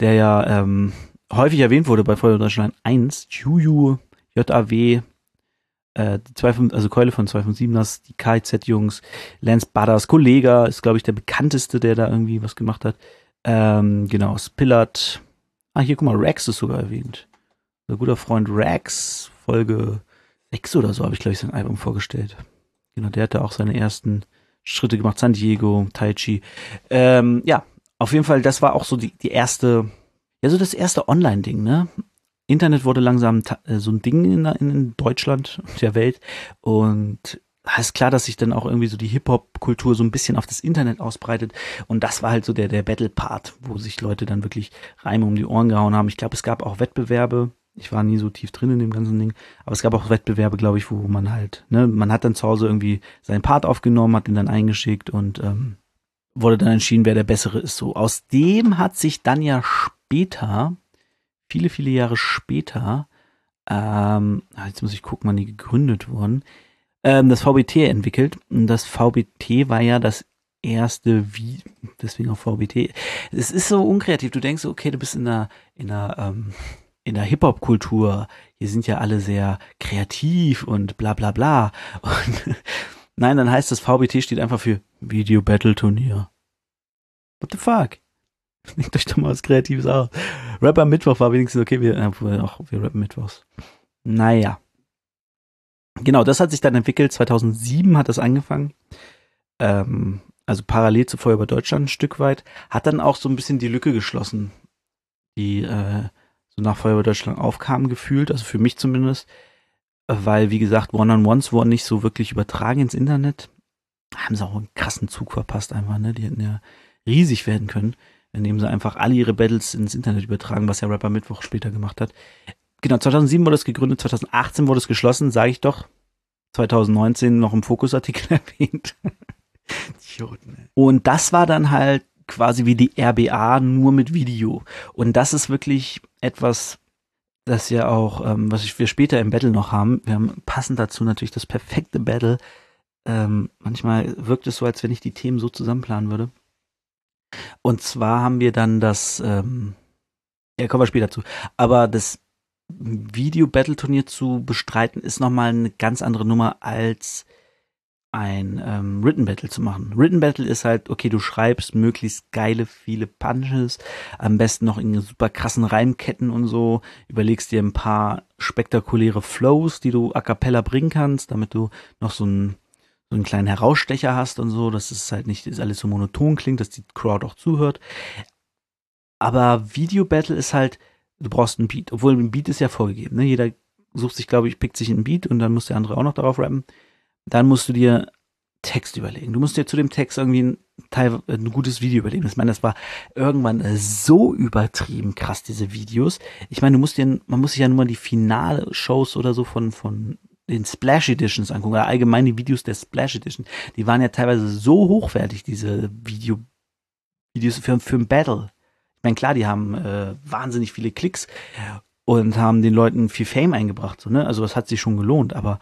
der ja ähm, häufig erwähnt wurde bei Feuer Deutschland 1. Juju, JAW, äh, die 2, also Keule von 257ers, die KZ-Jungs, Lance Butters, Kollega ist, glaube ich, der bekannteste, der da irgendwie was gemacht hat. Ähm, genau, Spillert. Ah, hier, guck mal, Rex ist sogar erwähnt. Unser guter Freund Rex, Folge 6 oder so, habe ich, glaube ich, sein Album vorgestellt. Genau, der hatte auch seine ersten Schritte gemacht. San Diego, Tai Chi. Ähm, ja, auf jeden Fall, das war auch so die, die erste, ja, so das erste Online-Ding, ne? Internet wurde langsam äh, so ein Ding in, in Deutschland, der Welt. Und ist klar, dass sich dann auch irgendwie so die Hip-Hop-Kultur so ein bisschen auf das Internet ausbreitet. Und das war halt so der, der Battle-Part, wo sich Leute dann wirklich Reime um die Ohren gehauen haben. Ich glaube, es gab auch Wettbewerbe. Ich war nie so tief drin in dem ganzen Ding. Aber es gab auch Wettbewerbe, glaube ich, wo man halt, ne, man hat dann zu Hause irgendwie seinen Part aufgenommen, hat ihn dann eingeschickt und ähm, wurde dann entschieden, wer der Bessere ist. So, aus dem hat sich dann ja später viele, viele Jahre später, ähm, ah, jetzt muss ich gucken, wann die gegründet wurden, ähm, das VBT entwickelt. Und das VBT war ja das erste, wie, deswegen auch VBT. Es ist so unkreativ. Du denkst, okay, du bist in einer, in einer, ähm, in der Hip-Hop-Kultur. Hier sind ja alle sehr kreativ und bla bla bla. Und nein, dann heißt das VBT steht einfach für Video Battle Turnier. What the fuck? Denkt euch doch mal was Kreatives aus. Rapper Mittwoch war wenigstens okay, wir, äh, auch, wir rappen Mittwochs. Naja. Genau, das hat sich dann entwickelt. 2007 hat das angefangen. Ähm, also parallel zu Feuer über Deutschland ein Stück weit. Hat dann auch so ein bisschen die Lücke geschlossen, die äh, so nach Feuer über Deutschland aufkam, gefühlt. Also für mich zumindest. Weil, wie gesagt, One-on-Ones wurden nicht so wirklich übertragen ins Internet. Haben sie auch einen krassen Zug verpasst einfach, ne? Die hätten ja riesig werden können, indem sie einfach alle ihre Battles ins Internet übertragen, was ja Rapper Mittwoch später gemacht hat. Genau, 2007 wurde es gegründet, 2018 wurde es geschlossen, sage ich doch. 2019 noch im Fokusartikel erwähnt. Und das war dann halt quasi wie die RBA nur mit Video. Und das ist wirklich etwas, das ja auch, ähm, was wir später im Battle noch haben. Wir haben passend dazu natürlich das perfekte Battle. Ähm, manchmal wirkt es so, als wenn ich die Themen so zusammenplanen würde. Und zwar haben wir dann das, ähm, ja, kommen wir später zu. Aber das Video-Battle-Turnier zu bestreiten ist nochmal eine ganz andere Nummer als ein ähm, Written Battle zu machen. Written Battle ist halt, okay, du schreibst möglichst geile, viele Punches, am besten noch in super krassen Reimketten und so, überlegst dir ein paar spektakuläre Flows, die du a cappella bringen kannst, damit du noch so einen, so einen kleinen Herausstecher hast und so, dass es halt nicht alles so monoton klingt, dass die Crowd auch zuhört. Aber Video Battle ist halt, du brauchst einen Beat, obwohl ein Beat ist ja vorgegeben, ne? Jeder sucht sich, glaube ich, pickt sich einen Beat und dann muss der andere auch noch darauf rappen dann musst du dir Text überlegen. Du musst dir zu dem Text irgendwie ein, Teil, ein gutes Video überlegen. Ich meine, das war irgendwann so übertrieben krass, diese Videos. Ich meine, du musst dir, man muss sich ja nur mal die Finale-Shows oder so von, von den Splash Editions angucken, oder allgemein Videos der Splash Edition. Die waren ja teilweise so hochwertig, diese Video, Videos für, für ein Battle. Ich meine, klar, die haben äh, wahnsinnig viele Klicks und haben den Leuten viel Fame eingebracht, so, ne? Also das hat sich schon gelohnt, aber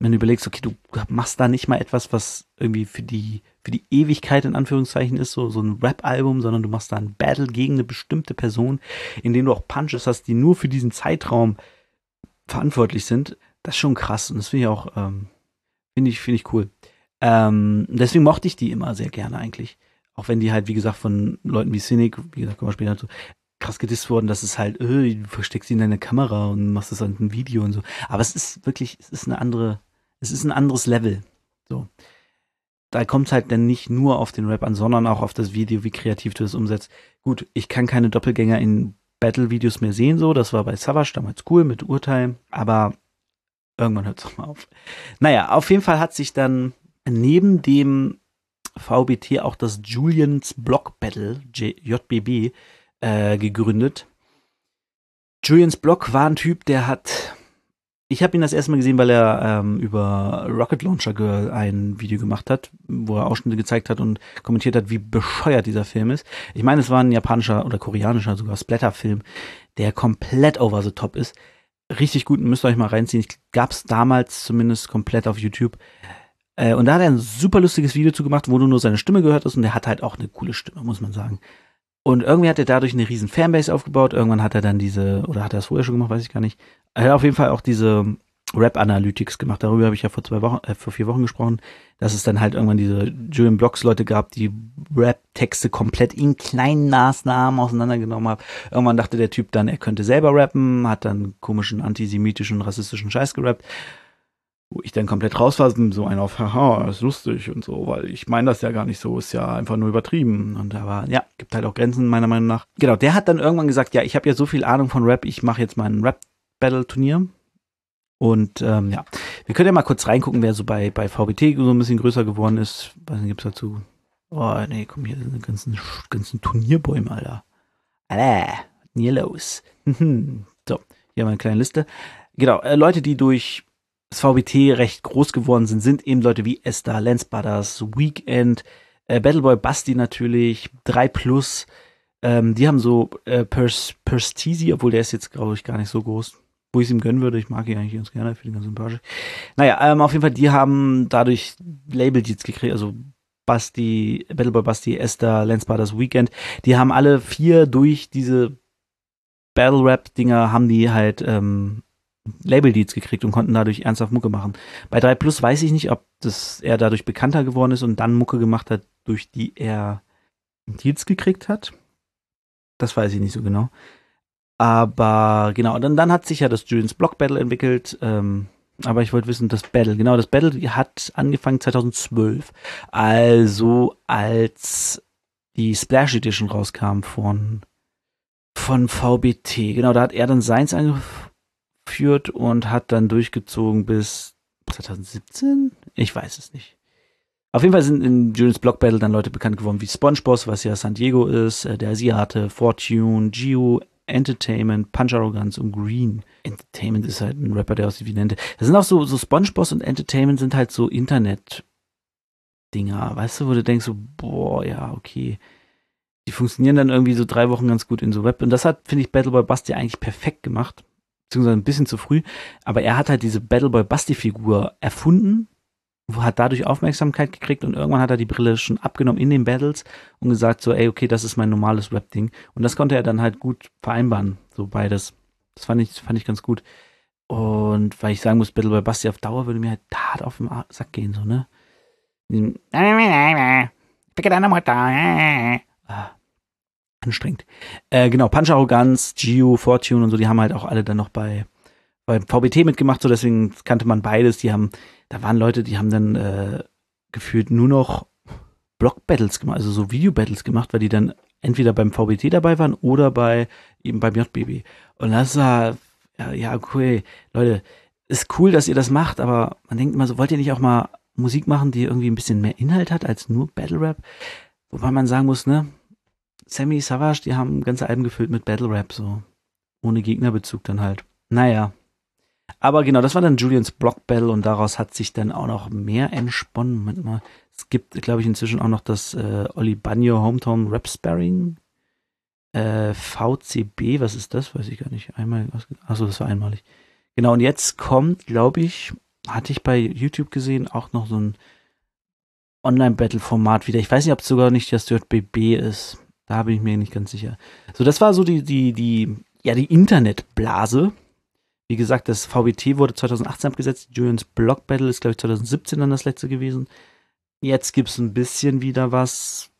wenn du überlegst, okay, du machst da nicht mal etwas, was irgendwie für die, für die Ewigkeit in Anführungszeichen ist, so, so ein Rap-Album, sondern du machst da ein Battle gegen eine bestimmte Person, in dem du auch Punches hast, die nur für diesen Zeitraum verantwortlich sind, das ist schon krass und das finde ich auch, ähm, finde ich, finde ich cool. Ähm, deswegen mochte ich die immer sehr gerne eigentlich. Auch wenn die halt, wie gesagt, von Leuten wie Cynic, wie gesagt, kommen wir später dazu, krass gedisst worden, dass es halt, öh, du versteckst sie in deine Kamera und machst das an ein Video und so. Aber es ist wirklich, es ist eine andere, es ist ein anderes Level. So. Da kommt es halt dann nicht nur auf den Rap an, sondern auch auf das Video, wie kreativ du das umsetzt. Gut, ich kann keine Doppelgänger in Battle-Videos mehr sehen, so. Das war bei Savage damals cool mit Urteil, aber irgendwann hört es doch mal auf. Naja, auf jeden Fall hat sich dann neben dem VBT auch das Julians Block Battle, JBB, äh, gegründet. Julians Block war ein Typ, der hat ich habe ihn das erste Mal gesehen, weil er ähm, über Rocket Launcher Girl ein Video gemacht hat, wo er Ausschnitte gezeigt hat und kommentiert hat, wie bescheuert dieser Film ist. Ich meine, es war ein japanischer oder koreanischer sogar Splatter-Film, der komplett over the top ist. Richtig gut, müsst ihr euch mal reinziehen. Ich gab's damals zumindest komplett auf YouTube. Äh, und da hat er ein super lustiges Video zu gemacht, wo du nur seine Stimme gehört hast und er hat halt auch eine coole Stimme, muss man sagen. Und irgendwie hat er dadurch eine riesen Fanbase aufgebaut. Irgendwann hat er dann diese, oder hat er das vorher schon gemacht, weiß ich gar nicht. Er hat auf jeden Fall auch diese Rap Analytics gemacht. Darüber habe ich ja vor zwei Wochen, äh, vor vier Wochen gesprochen, dass es dann halt irgendwann diese Julian Blocks Leute gab, die Rap-Texte komplett in kleinen Maßnahmen auseinandergenommen haben. Irgendwann dachte der Typ dann, er könnte selber rappen, hat dann komischen antisemitischen, rassistischen Scheiß gerappt wo ich dann komplett raus war, so ein auf, haha, ist lustig und so, weil ich meine das ja gar nicht so, ist ja einfach nur übertrieben. Und aber ja, gibt halt auch Grenzen meiner Meinung nach. Genau, der hat dann irgendwann gesagt, ja, ich habe ja so viel Ahnung von Rap, ich mache jetzt mal ein Rap-Battle-Turnier. Und ähm, ja, wir können ja mal kurz reingucken, wer so bei, bei VBT so ein bisschen größer geworden ist. Was gibt's dazu? Oh, nee, komm hier, diese ganzen, ganzen Turnierbäume, Alter. Alter, hier los. so, hier haben wir eine kleine Liste. Genau, äh, Leute, die durch das VBT recht groß geworden sind, sind eben Leute wie Esther, Lance Butters, Weekend, äh, Battleboy Basti natürlich, 3 Plus. Ähm, die haben so äh, Pers Perstisi, obwohl der ist jetzt, glaube ich, gar nicht so groß. Wo ich es ihm gönnen würde. Ich mag ihn eigentlich ganz gerne, finde ihn ganz sympathisch. Naja, ähm, auf jeden Fall, die haben dadurch Label-Deals gekriegt, also Basti, Battleboy Basti, Esther, Lance Brothers Weekend, die haben alle vier durch diese Battle-Rap-Dinger haben die halt ähm, Label-Deals gekriegt und konnten dadurch ernsthaft Mucke machen. Bei 3 Plus weiß ich nicht, ob das er dadurch bekannter geworden ist und dann Mucke gemacht hat, durch die er Deals gekriegt hat. Das weiß ich nicht so genau. Aber genau, dann, dann hat sich ja das Julians Block Battle entwickelt. Ähm, aber ich wollte wissen, das Battle, genau, das Battle hat angefangen 2012. Also als die Splash Edition rauskam von, von VBT. Genau, da hat er dann seins angeführt und hat dann durchgezogen bis 2017? Ich weiß es nicht. Auf jeden Fall sind in Julians Block Battle dann Leute bekannt geworden wie SpongeBoss, was ja San Diego ist, äh, der Asiate, Fortune, Gio, Entertainment, Punch Arrogance und Green. Entertainment ist halt ein Rapper, der aussieht wie Nente. Das sind auch so, so SpongeBoss und Entertainment sind halt so Internet-Dinger, weißt du, wo du denkst so, boah, ja, okay. Die funktionieren dann irgendwie so drei Wochen ganz gut in so Web. Und das hat, finde ich, Battleboy Basti eigentlich perfekt gemacht. Beziehungsweise ein bisschen zu früh. Aber er hat halt diese Battleboy Basti-Figur erfunden hat dadurch Aufmerksamkeit gekriegt und irgendwann hat er die Brille schon abgenommen in den Battles und gesagt so, ey, okay, das ist mein normales Rap-Ding. Und das konnte er dann halt gut vereinbaren, so beides. Das fand ich, fand ich ganz gut. Und weil ich sagen muss, Battle bei Basti auf Dauer würde mir halt hart auf den Sack gehen, so, ne? Ah, anstrengend. Äh, genau, Punch Arroganz, Gio, Fortune und so, die haben halt auch alle dann noch bei, bei VBT mitgemacht, so deswegen kannte man beides. Die haben da waren Leute, die haben dann äh, gefühlt nur noch Block-Battles gemacht, also so Video-Battles gemacht, weil die dann entweder beim VBT dabei waren oder bei eben beim JBB. Und das war, ja, ja, okay, Leute, ist cool, dass ihr das macht, aber man denkt immer so, wollt ihr nicht auch mal Musik machen, die irgendwie ein bisschen mehr Inhalt hat als nur Battle Rap? Wobei man sagen muss, ne, Sammy Savage, die haben ganze Alben gefüllt mit Battle Rap, so. Ohne Gegnerbezug dann halt. Naja, aber genau, das war dann Julians Block Battle und daraus hat sich dann auch noch mehr entsponnen. Moment mal. Es gibt, glaube ich, inzwischen auch noch das äh, Oli Banyo Hometown Rap Sparring. Äh, VCB, was ist das? Weiß ich gar nicht. Einmal, achso, das war einmalig. Genau, und jetzt kommt, glaube ich, hatte ich bei YouTube gesehen, auch noch so ein Online-Battle-Format wieder. Ich weiß nicht, ob es sogar nicht das JBB ist. Da bin ich mir nicht ganz sicher. So, das war so die, die, die, ja, die Internetblase wie gesagt, das VBT wurde 2018 abgesetzt. Julians Block Battle ist, glaube ich, 2017 dann das letzte gewesen. Jetzt gibt es ein bisschen wieder was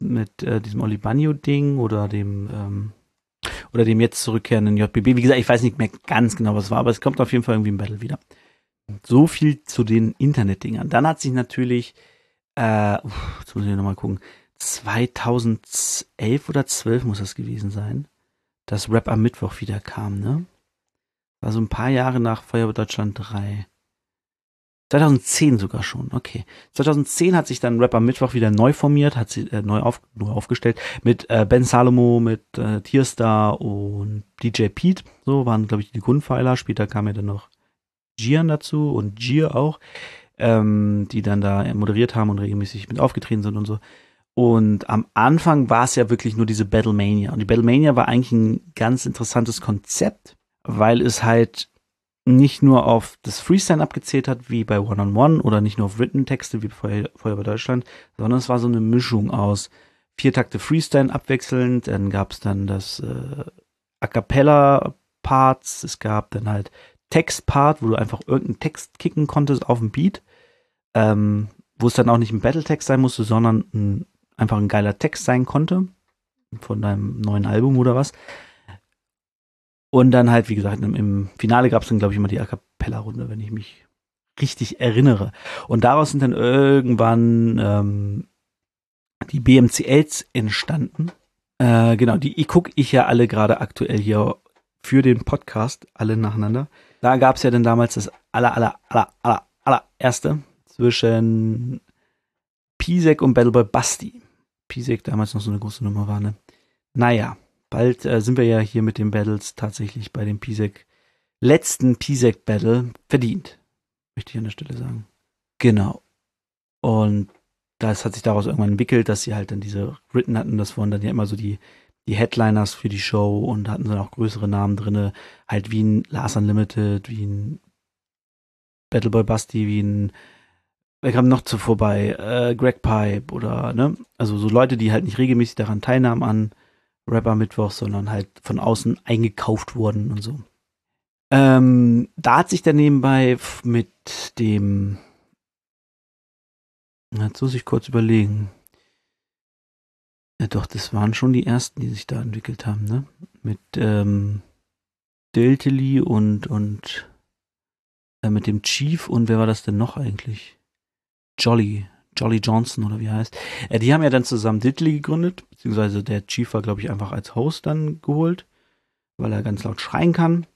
mit äh, diesem Olibanio-Ding oder dem ähm, oder dem jetzt zurückkehrenden JBB. Wie gesagt, ich weiß nicht mehr ganz genau, was es war, aber es kommt auf jeden Fall irgendwie ein Battle wieder. So viel zu den Internet-Dingern. Dann hat sich natürlich, äh, uff, jetzt muss ich nochmal gucken, 2011 oder 12 muss das gewesen sein, dass Rap am Mittwoch wieder kam, ne? War so ein paar Jahre nach Feuerwehr Deutschland 3. 2010 sogar schon, okay. 2010 hat sich dann Rapper Mittwoch wieder neu formiert, hat sie äh, neu, auf, neu aufgestellt mit äh, Ben Salomo, mit äh, Tierstar und DJ Pete. So waren, glaube ich, die Grundpfeiler. Später kam ja dann noch Gian dazu und Gier auch, ähm, die dann da moderiert haben und regelmäßig mit aufgetreten sind und so. Und am Anfang war es ja wirklich nur diese Battlemania. Und die Battlemania war eigentlich ein ganz interessantes Konzept weil es halt nicht nur auf das Freestyle abgezählt hat, wie bei One-on-One -on -One, oder nicht nur auf Written-Texte, wie vorher, vorher bei Deutschland, sondern es war so eine Mischung aus vier Takte Freestyle abwechselnd, dann gab es dann das äh, A Cappella-Parts, es gab dann halt Text-Part, wo du einfach irgendeinen Text kicken konntest auf dem Beat, ähm, wo es dann auch nicht ein Battle-Text sein musste, sondern ein, einfach ein geiler Text sein konnte von deinem neuen Album oder was. Und dann halt, wie gesagt, im, Finale gab es dann, glaube ich, immer die A Cappella-Runde, wenn ich mich richtig erinnere. Und daraus sind dann irgendwann ähm, die BMCLs entstanden. Äh, genau, die gucke ich ja alle gerade aktuell hier für den Podcast, alle nacheinander. Da gab es ja dann damals das aller, aller, aller, aller, aller erste zwischen Pisek und Battleboy Basti. Pisek damals noch so eine große Nummer war, ne? Naja, bald äh, sind wir ja hier mit den Battles tatsächlich bei dem Pisek, letzten Pisek Battle verdient. Möchte ich an der Stelle sagen. Genau. Und das hat sich daraus irgendwann entwickelt, dass sie halt dann diese Written hatten. Das waren dann ja immer so die die Headliners für die Show und hatten dann auch größere Namen drinne, halt wie ein Lars Unlimited, wie ein Battleboy Basti, wie ein Wer kam noch zuvor bei? Äh, Greg Pipe oder, ne? Also so Leute, die halt nicht regelmäßig daran teilnahmen an Rapper Mittwoch, sondern halt von außen eingekauft wurden und so. Ähm, da hat sich dann nebenbei mit dem, jetzt muss ich kurz überlegen. Ja, doch, das waren schon die ersten, die sich da entwickelt haben, ne? Mit ähm, Deltily und, und äh, mit dem Chief und wer war das denn noch eigentlich? Jolly, Jolly Johnson oder wie heißt. Äh, die haben ja dann zusammen Diddley gegründet, beziehungsweise der Chief war, glaube ich, einfach als Host dann geholt, weil er ganz laut schreien kann.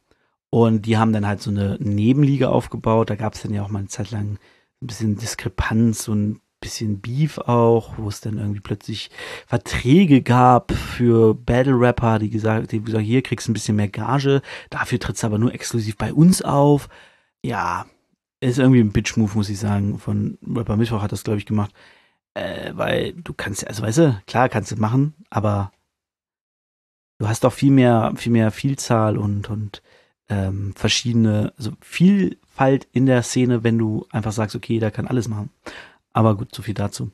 Und die haben dann halt so eine Nebenliga aufgebaut. Da gab es dann ja auch mal eine Zeit lang ein bisschen Diskrepanz und ein bisschen Beef auch, wo es dann irgendwie plötzlich Verträge gab für Battle-Rapper, die gesagt, die gesagt, hier kriegst du ein bisschen mehr Gage, dafür trittst du aber nur exklusiv bei uns auf. Ja, ist irgendwie ein Bitch-Move, muss ich sagen. Von Rapper Mittwoch hat das, glaube ich, gemacht. Äh, weil du kannst, also weißt du, klar kannst du machen, aber du hast auch viel mehr, viel mehr Vielzahl und, und ähm, verschiedene, also Vielfalt in der Szene, wenn du einfach sagst, okay, jeder kann alles machen. Aber gut, so viel dazu.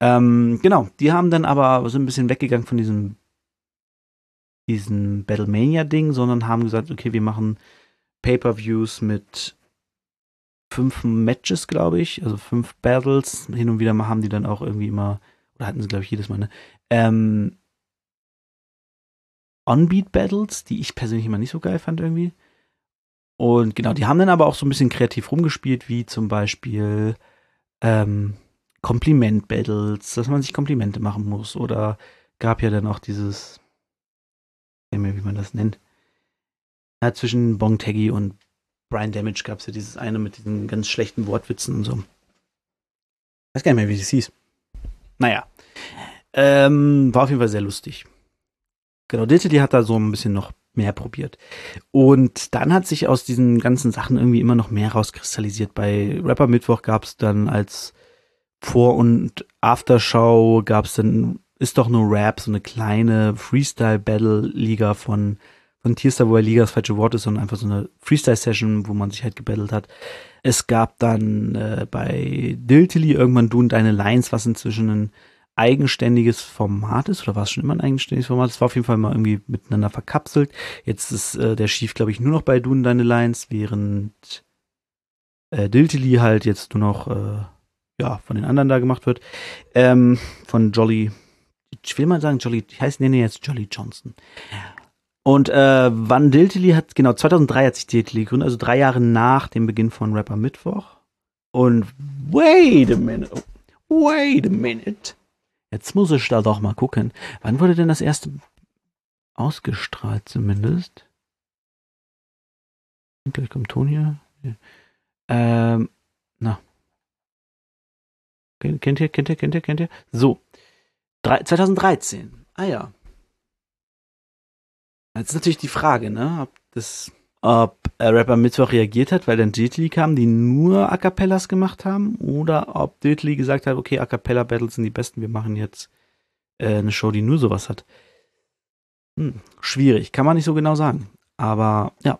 Ähm, genau, die haben dann aber so ein bisschen weggegangen von diesem, diesem Battlemania-Ding, sondern haben gesagt, okay, wir machen Pay-Per-Views mit fünf Matches, glaube ich, also fünf Battles. Hin und wieder haben die dann auch irgendwie immer, oder hatten sie, glaube ich, jedes Mal, ne? Ähm, On-Beat-Battles, die ich persönlich immer nicht so geil fand irgendwie. Und genau, die haben dann aber auch so ein bisschen kreativ rumgespielt, wie zum Beispiel ähm, Kompliment-Battles, dass man sich Komplimente machen muss. Oder gab ja dann auch dieses, ich weiß nicht mehr, wie man das nennt, ja, zwischen Bong Taggy und Brian Damage gab es ja dieses eine mit diesen ganz schlechten Wortwitzen und so. Ich weiß gar nicht mehr, wie das hieß. Naja. Ähm, war auf jeden Fall sehr lustig. Genau, Diltily hat da so ein bisschen noch mehr probiert. Und dann hat sich aus diesen ganzen Sachen irgendwie immer noch mehr rauskristallisiert. Bei Rapper Mittwoch gab es dann als Vor- und Aftershow gab es dann ist doch nur Rap, so eine kleine Freestyle-Battle-Liga von von Tierstar, wo er Liga das falsche Wort ist, sondern einfach so eine Freestyle-Session, wo man sich halt gebettelt hat. Es gab dann äh, bei Diltily irgendwann Du und Deine Lines, was inzwischen ein eigenständiges Format ist, oder war es schon immer ein eigenständiges Format? Es war auf jeden Fall mal irgendwie miteinander verkapselt. Jetzt ist äh, der Schief, glaube ich, nur noch bei Du und Deine Lines, während äh, Diltily halt jetzt nur noch äh, ja, von den anderen da gemacht wird. Ähm, von Jolly, ich will mal sagen Jolly, ich heiße, nenne jetzt Jolly Johnson. Und äh, wann Diltily hat, genau, 2003 hat sich Diltily gegründet, also drei Jahre nach dem Beginn von Rapper Mittwoch. Und wait a minute, wait a minute. Jetzt muss ich da doch mal gucken. Wann wurde denn das erste ausgestrahlt zumindest? Gleich kommt Ton hier. Ähm, na. Kennt ihr, kennt ihr, kennt ihr, kennt ihr? So. 2013. Ah ja. Jetzt ist natürlich die Frage, ne, ob das, ob äh, Rapper Mittwoch reagiert hat, weil dann Diddley kam, die nur A Cappellas gemacht haben, oder ob Diddley gesagt hat, okay, A Cappella Battles sind die besten, wir machen jetzt äh, eine Show, die nur sowas hat. Hm, schwierig, kann man nicht so genau sagen. Aber ja,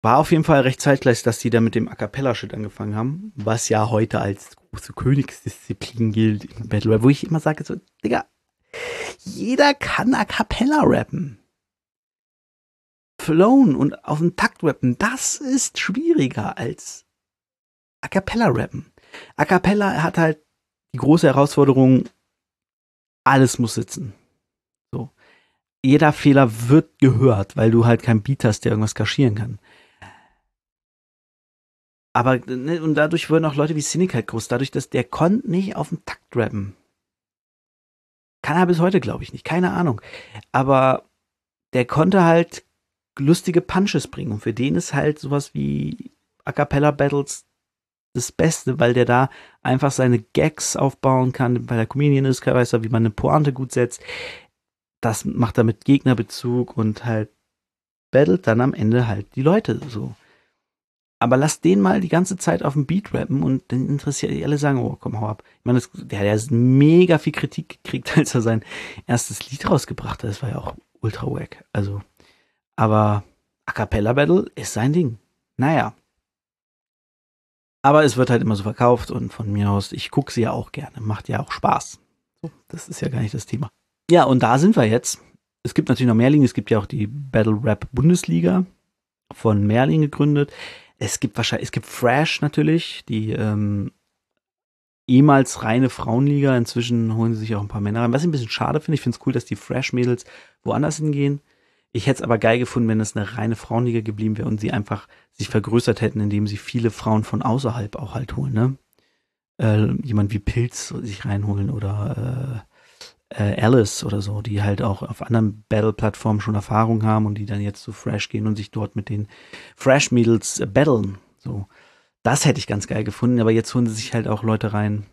war auf jeden Fall recht zeitgleich, dass die da mit dem A Cappella-Shit angefangen haben, was ja heute als große Königsdisziplin gilt im Battle Rap, wo ich immer sage so, Digga, jeder kann A Cappella rappen flown und auf den Takt rappen, das ist schwieriger als A Cappella rappen. A Cappella hat halt die große Herausforderung, alles muss sitzen. So. Jeder Fehler wird gehört, weil du halt keinen Beat hast, der irgendwas kaschieren kann. Aber, ne, und dadurch wurden auch Leute wie Cynic halt groß, dadurch, dass der konnte nicht auf den Takt rappen. Kann er bis heute, glaube ich nicht, keine Ahnung. Aber der konnte halt lustige Punches bringen. Und für den ist halt sowas wie A Cappella Battles das Beste, weil der da einfach seine Gags aufbauen kann, weil der Comedian ist, weiß er, wie man eine Pointe gut setzt. Das macht er mit Gegnerbezug und halt battelt dann am Ende halt die Leute so. Aber lass den mal die ganze Zeit auf dem Beat rappen und dann interessiert die alle sagen, oh, komm, hau ab. Ich meine, das, der, der hat mega viel Kritik gekriegt, als er sein erstes Lied rausgebracht hat. Das war ja auch ultra wack. Also, aber A Cappella Battle ist sein Ding. Naja. Aber es wird halt immer so verkauft und von mir aus, ich gucke sie ja auch gerne. Macht ja auch Spaß. Das ist ja gar nicht das Thema. Ja, und da sind wir jetzt. Es gibt natürlich noch mehr Ligen. Es gibt ja auch die Battle Rap Bundesliga von Merlin gegründet. Es gibt wahrscheinlich, es gibt Fresh natürlich, die ähm, ehemals reine Frauenliga. Inzwischen holen sie sich auch ein paar Männer rein. Was ich ein bisschen schade finde, ich finde es cool, dass die Fresh-Mädels woanders hingehen. Ich hätte es aber geil gefunden, wenn es eine reine Frauenliga geblieben wäre und sie einfach sich vergrößert hätten, indem sie viele Frauen von außerhalb auch halt holen, ne? Äh, jemand wie Pilz sich reinholen oder äh, äh, Alice oder so, die halt auch auf anderen Battle-Plattformen schon Erfahrung haben und die dann jetzt zu Fresh gehen und sich dort mit den Fresh-Mädels äh, battlen. So. Das hätte ich ganz geil gefunden, aber jetzt holen sie sich halt auch Leute rein,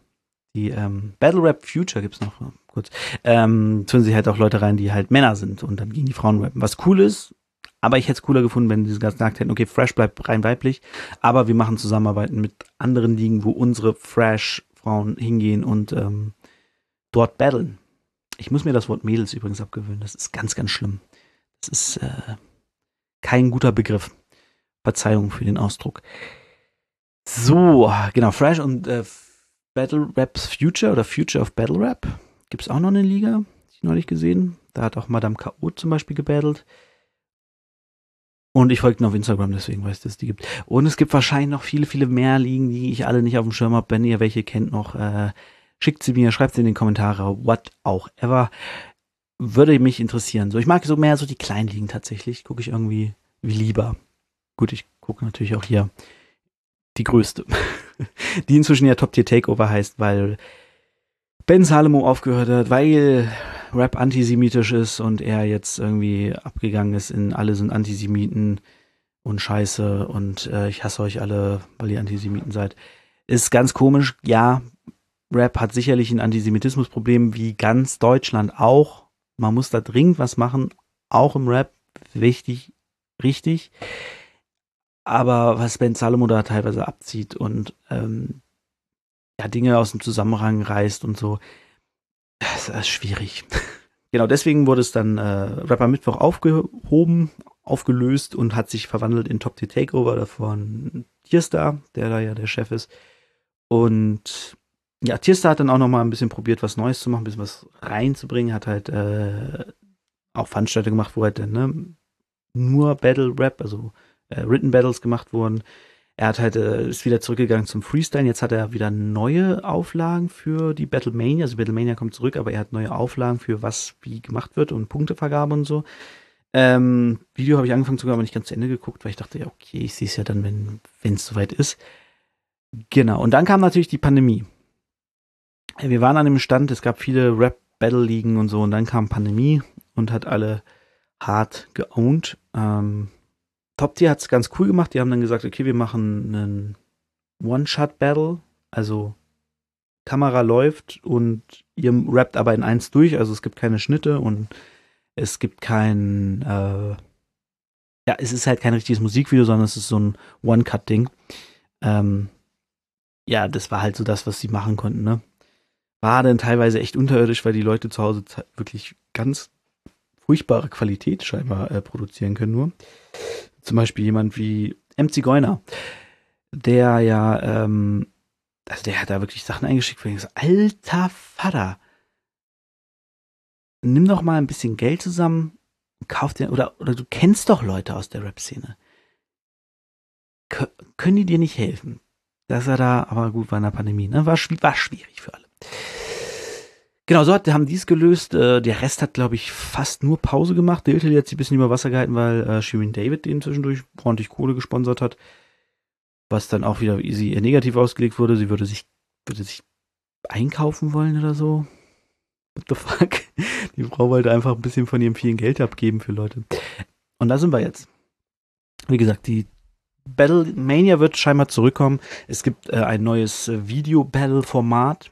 die ähm, Battle Rap Future gibt's noch kurz. Ähm, tun sie halt auch Leute rein, die halt Männer sind und dann gegen die Frauen rappen. Was cool ist, aber ich hätte es cooler gefunden, wenn sie gesagt hätten, okay, Fresh bleibt rein weiblich, aber wir machen Zusammenarbeiten mit anderen Ligen, wo unsere Fresh-Frauen hingehen und ähm, dort battlen. Ich muss mir das Wort Mädels übrigens abgewöhnen. Das ist ganz, ganz schlimm. Das ist äh, kein guter Begriff. Verzeihung für den Ausdruck. So, genau, Fresh und äh, Battle Raps Future oder Future of Battle Rap. Gibt es auch noch eine Liga, die ich neulich gesehen. Da hat auch Madame K.O. zum Beispiel gebattelt. Und ich folge auf Instagram, deswegen weiß ich, dass es die gibt. Und es gibt wahrscheinlich noch viele, viele mehr Ligen, die ich alle nicht auf dem Schirm habe. Wenn ihr welche kennt noch, äh, schickt sie mir, schreibt sie in die Kommentare, what auch ever. Würde mich interessieren. So, ich mag so mehr so die kleinen Ligen tatsächlich. Gucke ich irgendwie wie lieber. Gut, ich gucke natürlich auch hier die größte. die inzwischen ja Top Tier Takeover heißt, weil Ben Salomo aufgehört hat, weil Rap antisemitisch ist und er jetzt irgendwie abgegangen ist in alle sind Antisemiten und Scheiße und äh, ich hasse euch alle, weil ihr Antisemiten seid. Ist ganz komisch, ja. Rap hat sicherlich ein Antisemitismusproblem, wie ganz Deutschland auch. Man muss da dringend was machen, auch im Rap. Wichtig, richtig aber was Ben Salomo da teilweise abzieht und ähm, ja, Dinge aus dem Zusammenhang reißt und so, das ist schwierig. genau, deswegen wurde es dann äh, Rapper Mittwoch aufgehoben, aufgelöst und hat sich verwandelt in Top Tier Takeover von Tierstar, der da ja der Chef ist. Und ja, Tierstar hat dann auch noch mal ein bisschen probiert, was Neues zu machen, ein bisschen was reinzubringen, hat halt äh, auch Veranstaltungen gemacht, wo halt dann ne, nur Battle Rap, also äh, Written Battles gemacht wurden. Er hat halt, äh, ist wieder zurückgegangen zum Freestyle. Jetzt hat er wieder neue Auflagen für die Battlemania. Also Battlemania kommt zurück, aber er hat neue Auflagen für was wie gemacht wird und Punktevergabe und so. Ähm, Video habe ich angefangen sogar, aber nicht ganz zu Ende geguckt, weil ich dachte, ja, okay, ich sehe es ja dann, wenn es soweit ist. Genau. Und dann kam natürlich die Pandemie. Wir waren an dem Stand, es gab viele Rap-Battle-Ligen und so, und dann kam Pandemie und hat alle hart geowned. Ähm, Top Tier hat es ganz cool gemacht. Die haben dann gesagt, okay, wir machen einen One-Shot-Battle. Also Kamera läuft und ihr rappt aber in eins durch. Also es gibt keine Schnitte und es gibt kein, äh, ja, es ist halt kein richtiges Musikvideo, sondern es ist so ein One-Cut-Ding. Ähm, ja, das war halt so das, was sie machen konnten, ne? War dann teilweise echt unterirdisch, weil die Leute zu Hause wirklich ganz furchtbare Qualität scheinbar äh, produzieren können nur. Zum Beispiel jemand wie M. Zigeuner, der ja, ähm, also der hat da wirklich Sachen eingeschickt, wo ich so, alter Vater, nimm doch mal ein bisschen Geld zusammen, kauf dir, oder, oder du kennst doch Leute aus der Rap-Szene. Können die dir nicht helfen? Dass er da, aber gut, war in der Pandemie, ne? War, war schwierig für alle. Genau, so hat, haben die es gelöst. Äh, der Rest hat, glaube ich, fast nur Pause gemacht. Diltel hat sich ein bisschen über Wasser gehalten, weil äh, Shirin David den zwischendurch ordentlich Kohle gesponsert hat. Was dann auch wieder easy äh, negativ ausgelegt wurde. Sie würde sich, würde sich einkaufen wollen oder so. What the fuck? Die Frau wollte einfach ein bisschen von ihrem vielen Geld abgeben für Leute. Und da sind wir jetzt. Wie gesagt, die Battle Mania wird scheinbar zurückkommen. Es gibt äh, ein neues äh, Video-Battle-Format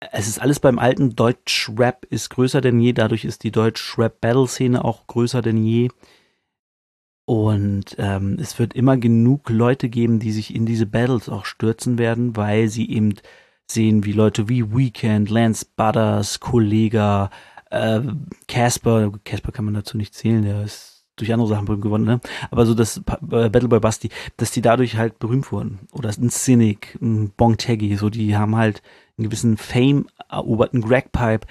es ist alles beim alten Deutsch-Rap ist größer denn je, dadurch ist die Deutsch-Rap-Battle-Szene auch größer denn je. Und ähm, es wird immer genug Leute geben, die sich in diese Battles auch stürzen werden, weil sie eben sehen, wie Leute wie Weekend, Lance Butters, Kollega, äh, Casper, Casper kann man dazu nicht zählen, der ist durch andere Sachen berühmt geworden, ne? Aber so das äh, Battle Boy Basti, dass die dadurch halt berühmt wurden. Oder ein Cynic, ein Bong Taggy, so die haben halt einen gewissen Fame erobert, ein Greg Pipe,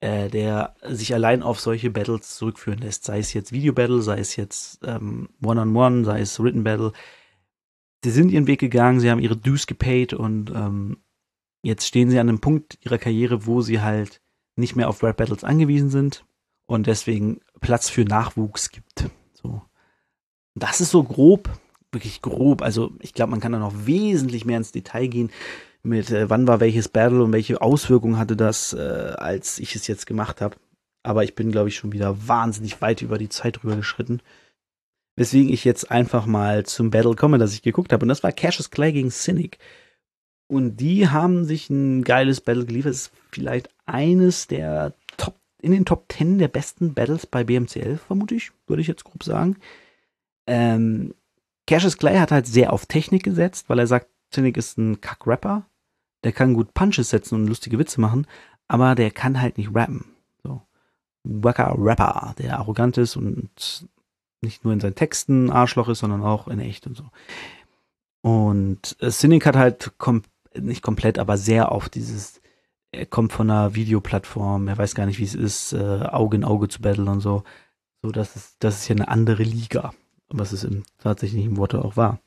äh, der sich allein auf solche Battles zurückführen lässt. Sei es jetzt Video Battle, sei es jetzt ähm, One-on-One, -on -one, sei es Written Battle. Sie sind ihren Weg gegangen, sie haben ihre Dues gepaid und ähm, jetzt stehen sie an einem Punkt ihrer Karriere, wo sie halt nicht mehr auf Rap Battles angewiesen sind und deswegen Platz für Nachwuchs gibt. So. Das ist so grob, wirklich grob. Also ich glaube, man kann da noch wesentlich mehr ins Detail gehen mit äh, wann war welches Battle und welche Auswirkungen hatte das, äh, als ich es jetzt gemacht habe. Aber ich bin, glaube ich, schon wieder wahnsinnig weit über die Zeit rüber geschritten. Weswegen ich jetzt einfach mal zum Battle komme, das ich geguckt habe. Und das war Cassius Clay gegen Cynic. Und die haben sich ein geiles Battle geliefert. Das ist vielleicht eines der in den Top 10 der besten Battles bei BMCL, vermute ich, würde ich jetzt grob sagen. Ähm, Cassius Clay hat halt sehr auf Technik gesetzt, weil er sagt, Cynic ist ein Kack-Rapper der kann gut Punches setzen und lustige Witze machen, aber der kann halt nicht rappen. So. Wacker Rapper, der arrogant ist und nicht nur in seinen Texten Arschloch ist, sondern auch in echt und so. Und äh, Cynic hat halt kom nicht komplett, aber sehr auf dieses, er kommt von einer Videoplattform, er weiß gar nicht, wie es ist, äh, Auge in Auge zu battlen und so. So, das ist, das ist ja eine andere Liga, was es im tatsächlichen Worte auch war.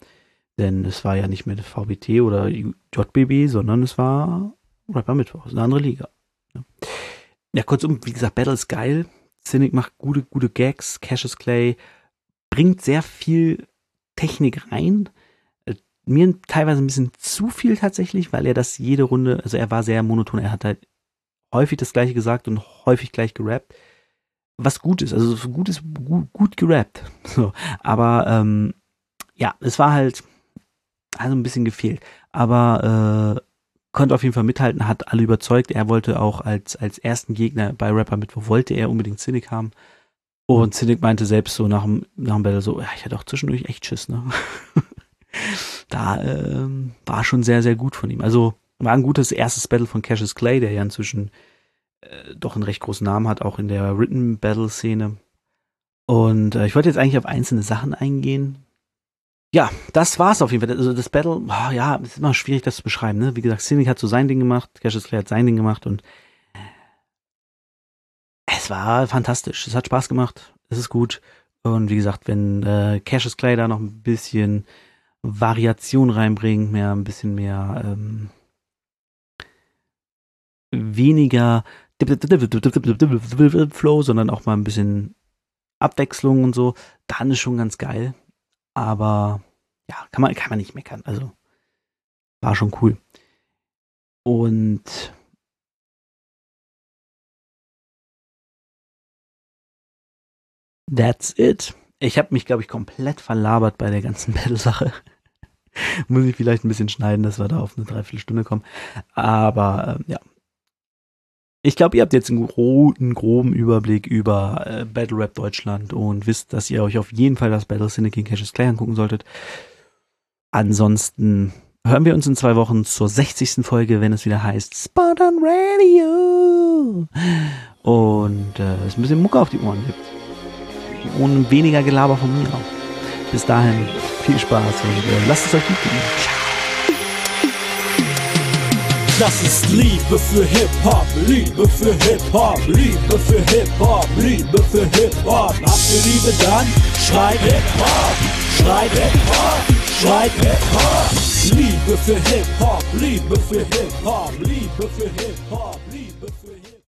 Denn es war ja nicht mehr VBT oder JBB, sondern es war Rapper Mittwoch, eine andere Liga. Ja. ja, kurzum, wie gesagt, Battle ist geil. Cynic macht gute, gute Gags. Cassius Clay bringt sehr viel Technik rein. Mir teilweise ein bisschen zu viel tatsächlich, weil er das jede Runde, also er war sehr monoton. Er hat halt häufig das gleiche gesagt und häufig gleich gerappt. Was gut ist, also gut ist gut, gut gerappt. So, aber ähm, ja, es war halt also ein bisschen gefehlt. Aber äh, konnte auf jeden Fall mithalten, hat alle überzeugt. Er wollte auch als, als ersten Gegner bei Rapper mit, wo wollte er unbedingt Cynic haben. Und Cynic meinte selbst so nach dem, nach dem Battle so, ja, ich hatte auch zwischendurch echt Schiss, ne? da äh, war schon sehr, sehr gut von ihm. Also war ein gutes erstes Battle von Cassius Clay, der ja inzwischen äh, doch einen recht großen Namen hat, auch in der Written Battle Szene. Und äh, ich wollte jetzt eigentlich auf einzelne Sachen eingehen, ja, das war's auf jeden Fall. Also das Battle, oh, ja, ist immer schwierig, das zu beschreiben. Ne? Wie gesagt, Cynic hat so sein Ding gemacht, Cassius Clay hat sein Ding gemacht und es war fantastisch. Es hat Spaß gemacht. Es ist gut. Und wie gesagt, wenn äh, Cassius Clay da noch ein bisschen Variation reinbringt, mehr, ein bisschen mehr ähm, weniger Flow, sondern auch mal ein bisschen Abwechslung und so, dann ist schon ganz geil. Aber ja, kann man, kann man nicht meckern. Also war schon cool. Und that's it. Ich habe mich, glaube ich, komplett verlabert bei der ganzen Battle-Sache. Muss ich vielleicht ein bisschen schneiden, dass wir da auf eine Dreiviertelstunde kommen. Aber äh, ja, ich glaube, ihr habt jetzt einen, gro groben Überblick über äh, Battle Rap Deutschland und wisst, dass ihr euch auf jeden Fall das Battle Cine King Cassius Clay angucken solltet. Ansonsten hören wir uns in zwei Wochen zur 60. Folge, wenn es wieder heißt Spot on Radio. Und äh, es ein bisschen Mucke auf die Ohren gibt. Und weniger Gelaber von mir. Bis dahin viel Spaß und äh, lasst es euch gut gehen. Das ist Liebe für Hip-Hop, Liebe für Hip-Hop, Liebe für Hip-Hop, Liebe für Hip-Hop. Habt ihr Liebe dann? Schreib Hip-Hop, schreib Hip-Hop, schreib Hip-Hop. Liebe für Hip-Hop, Liebe für Hip-Hop, Liebe für Hip-Hop.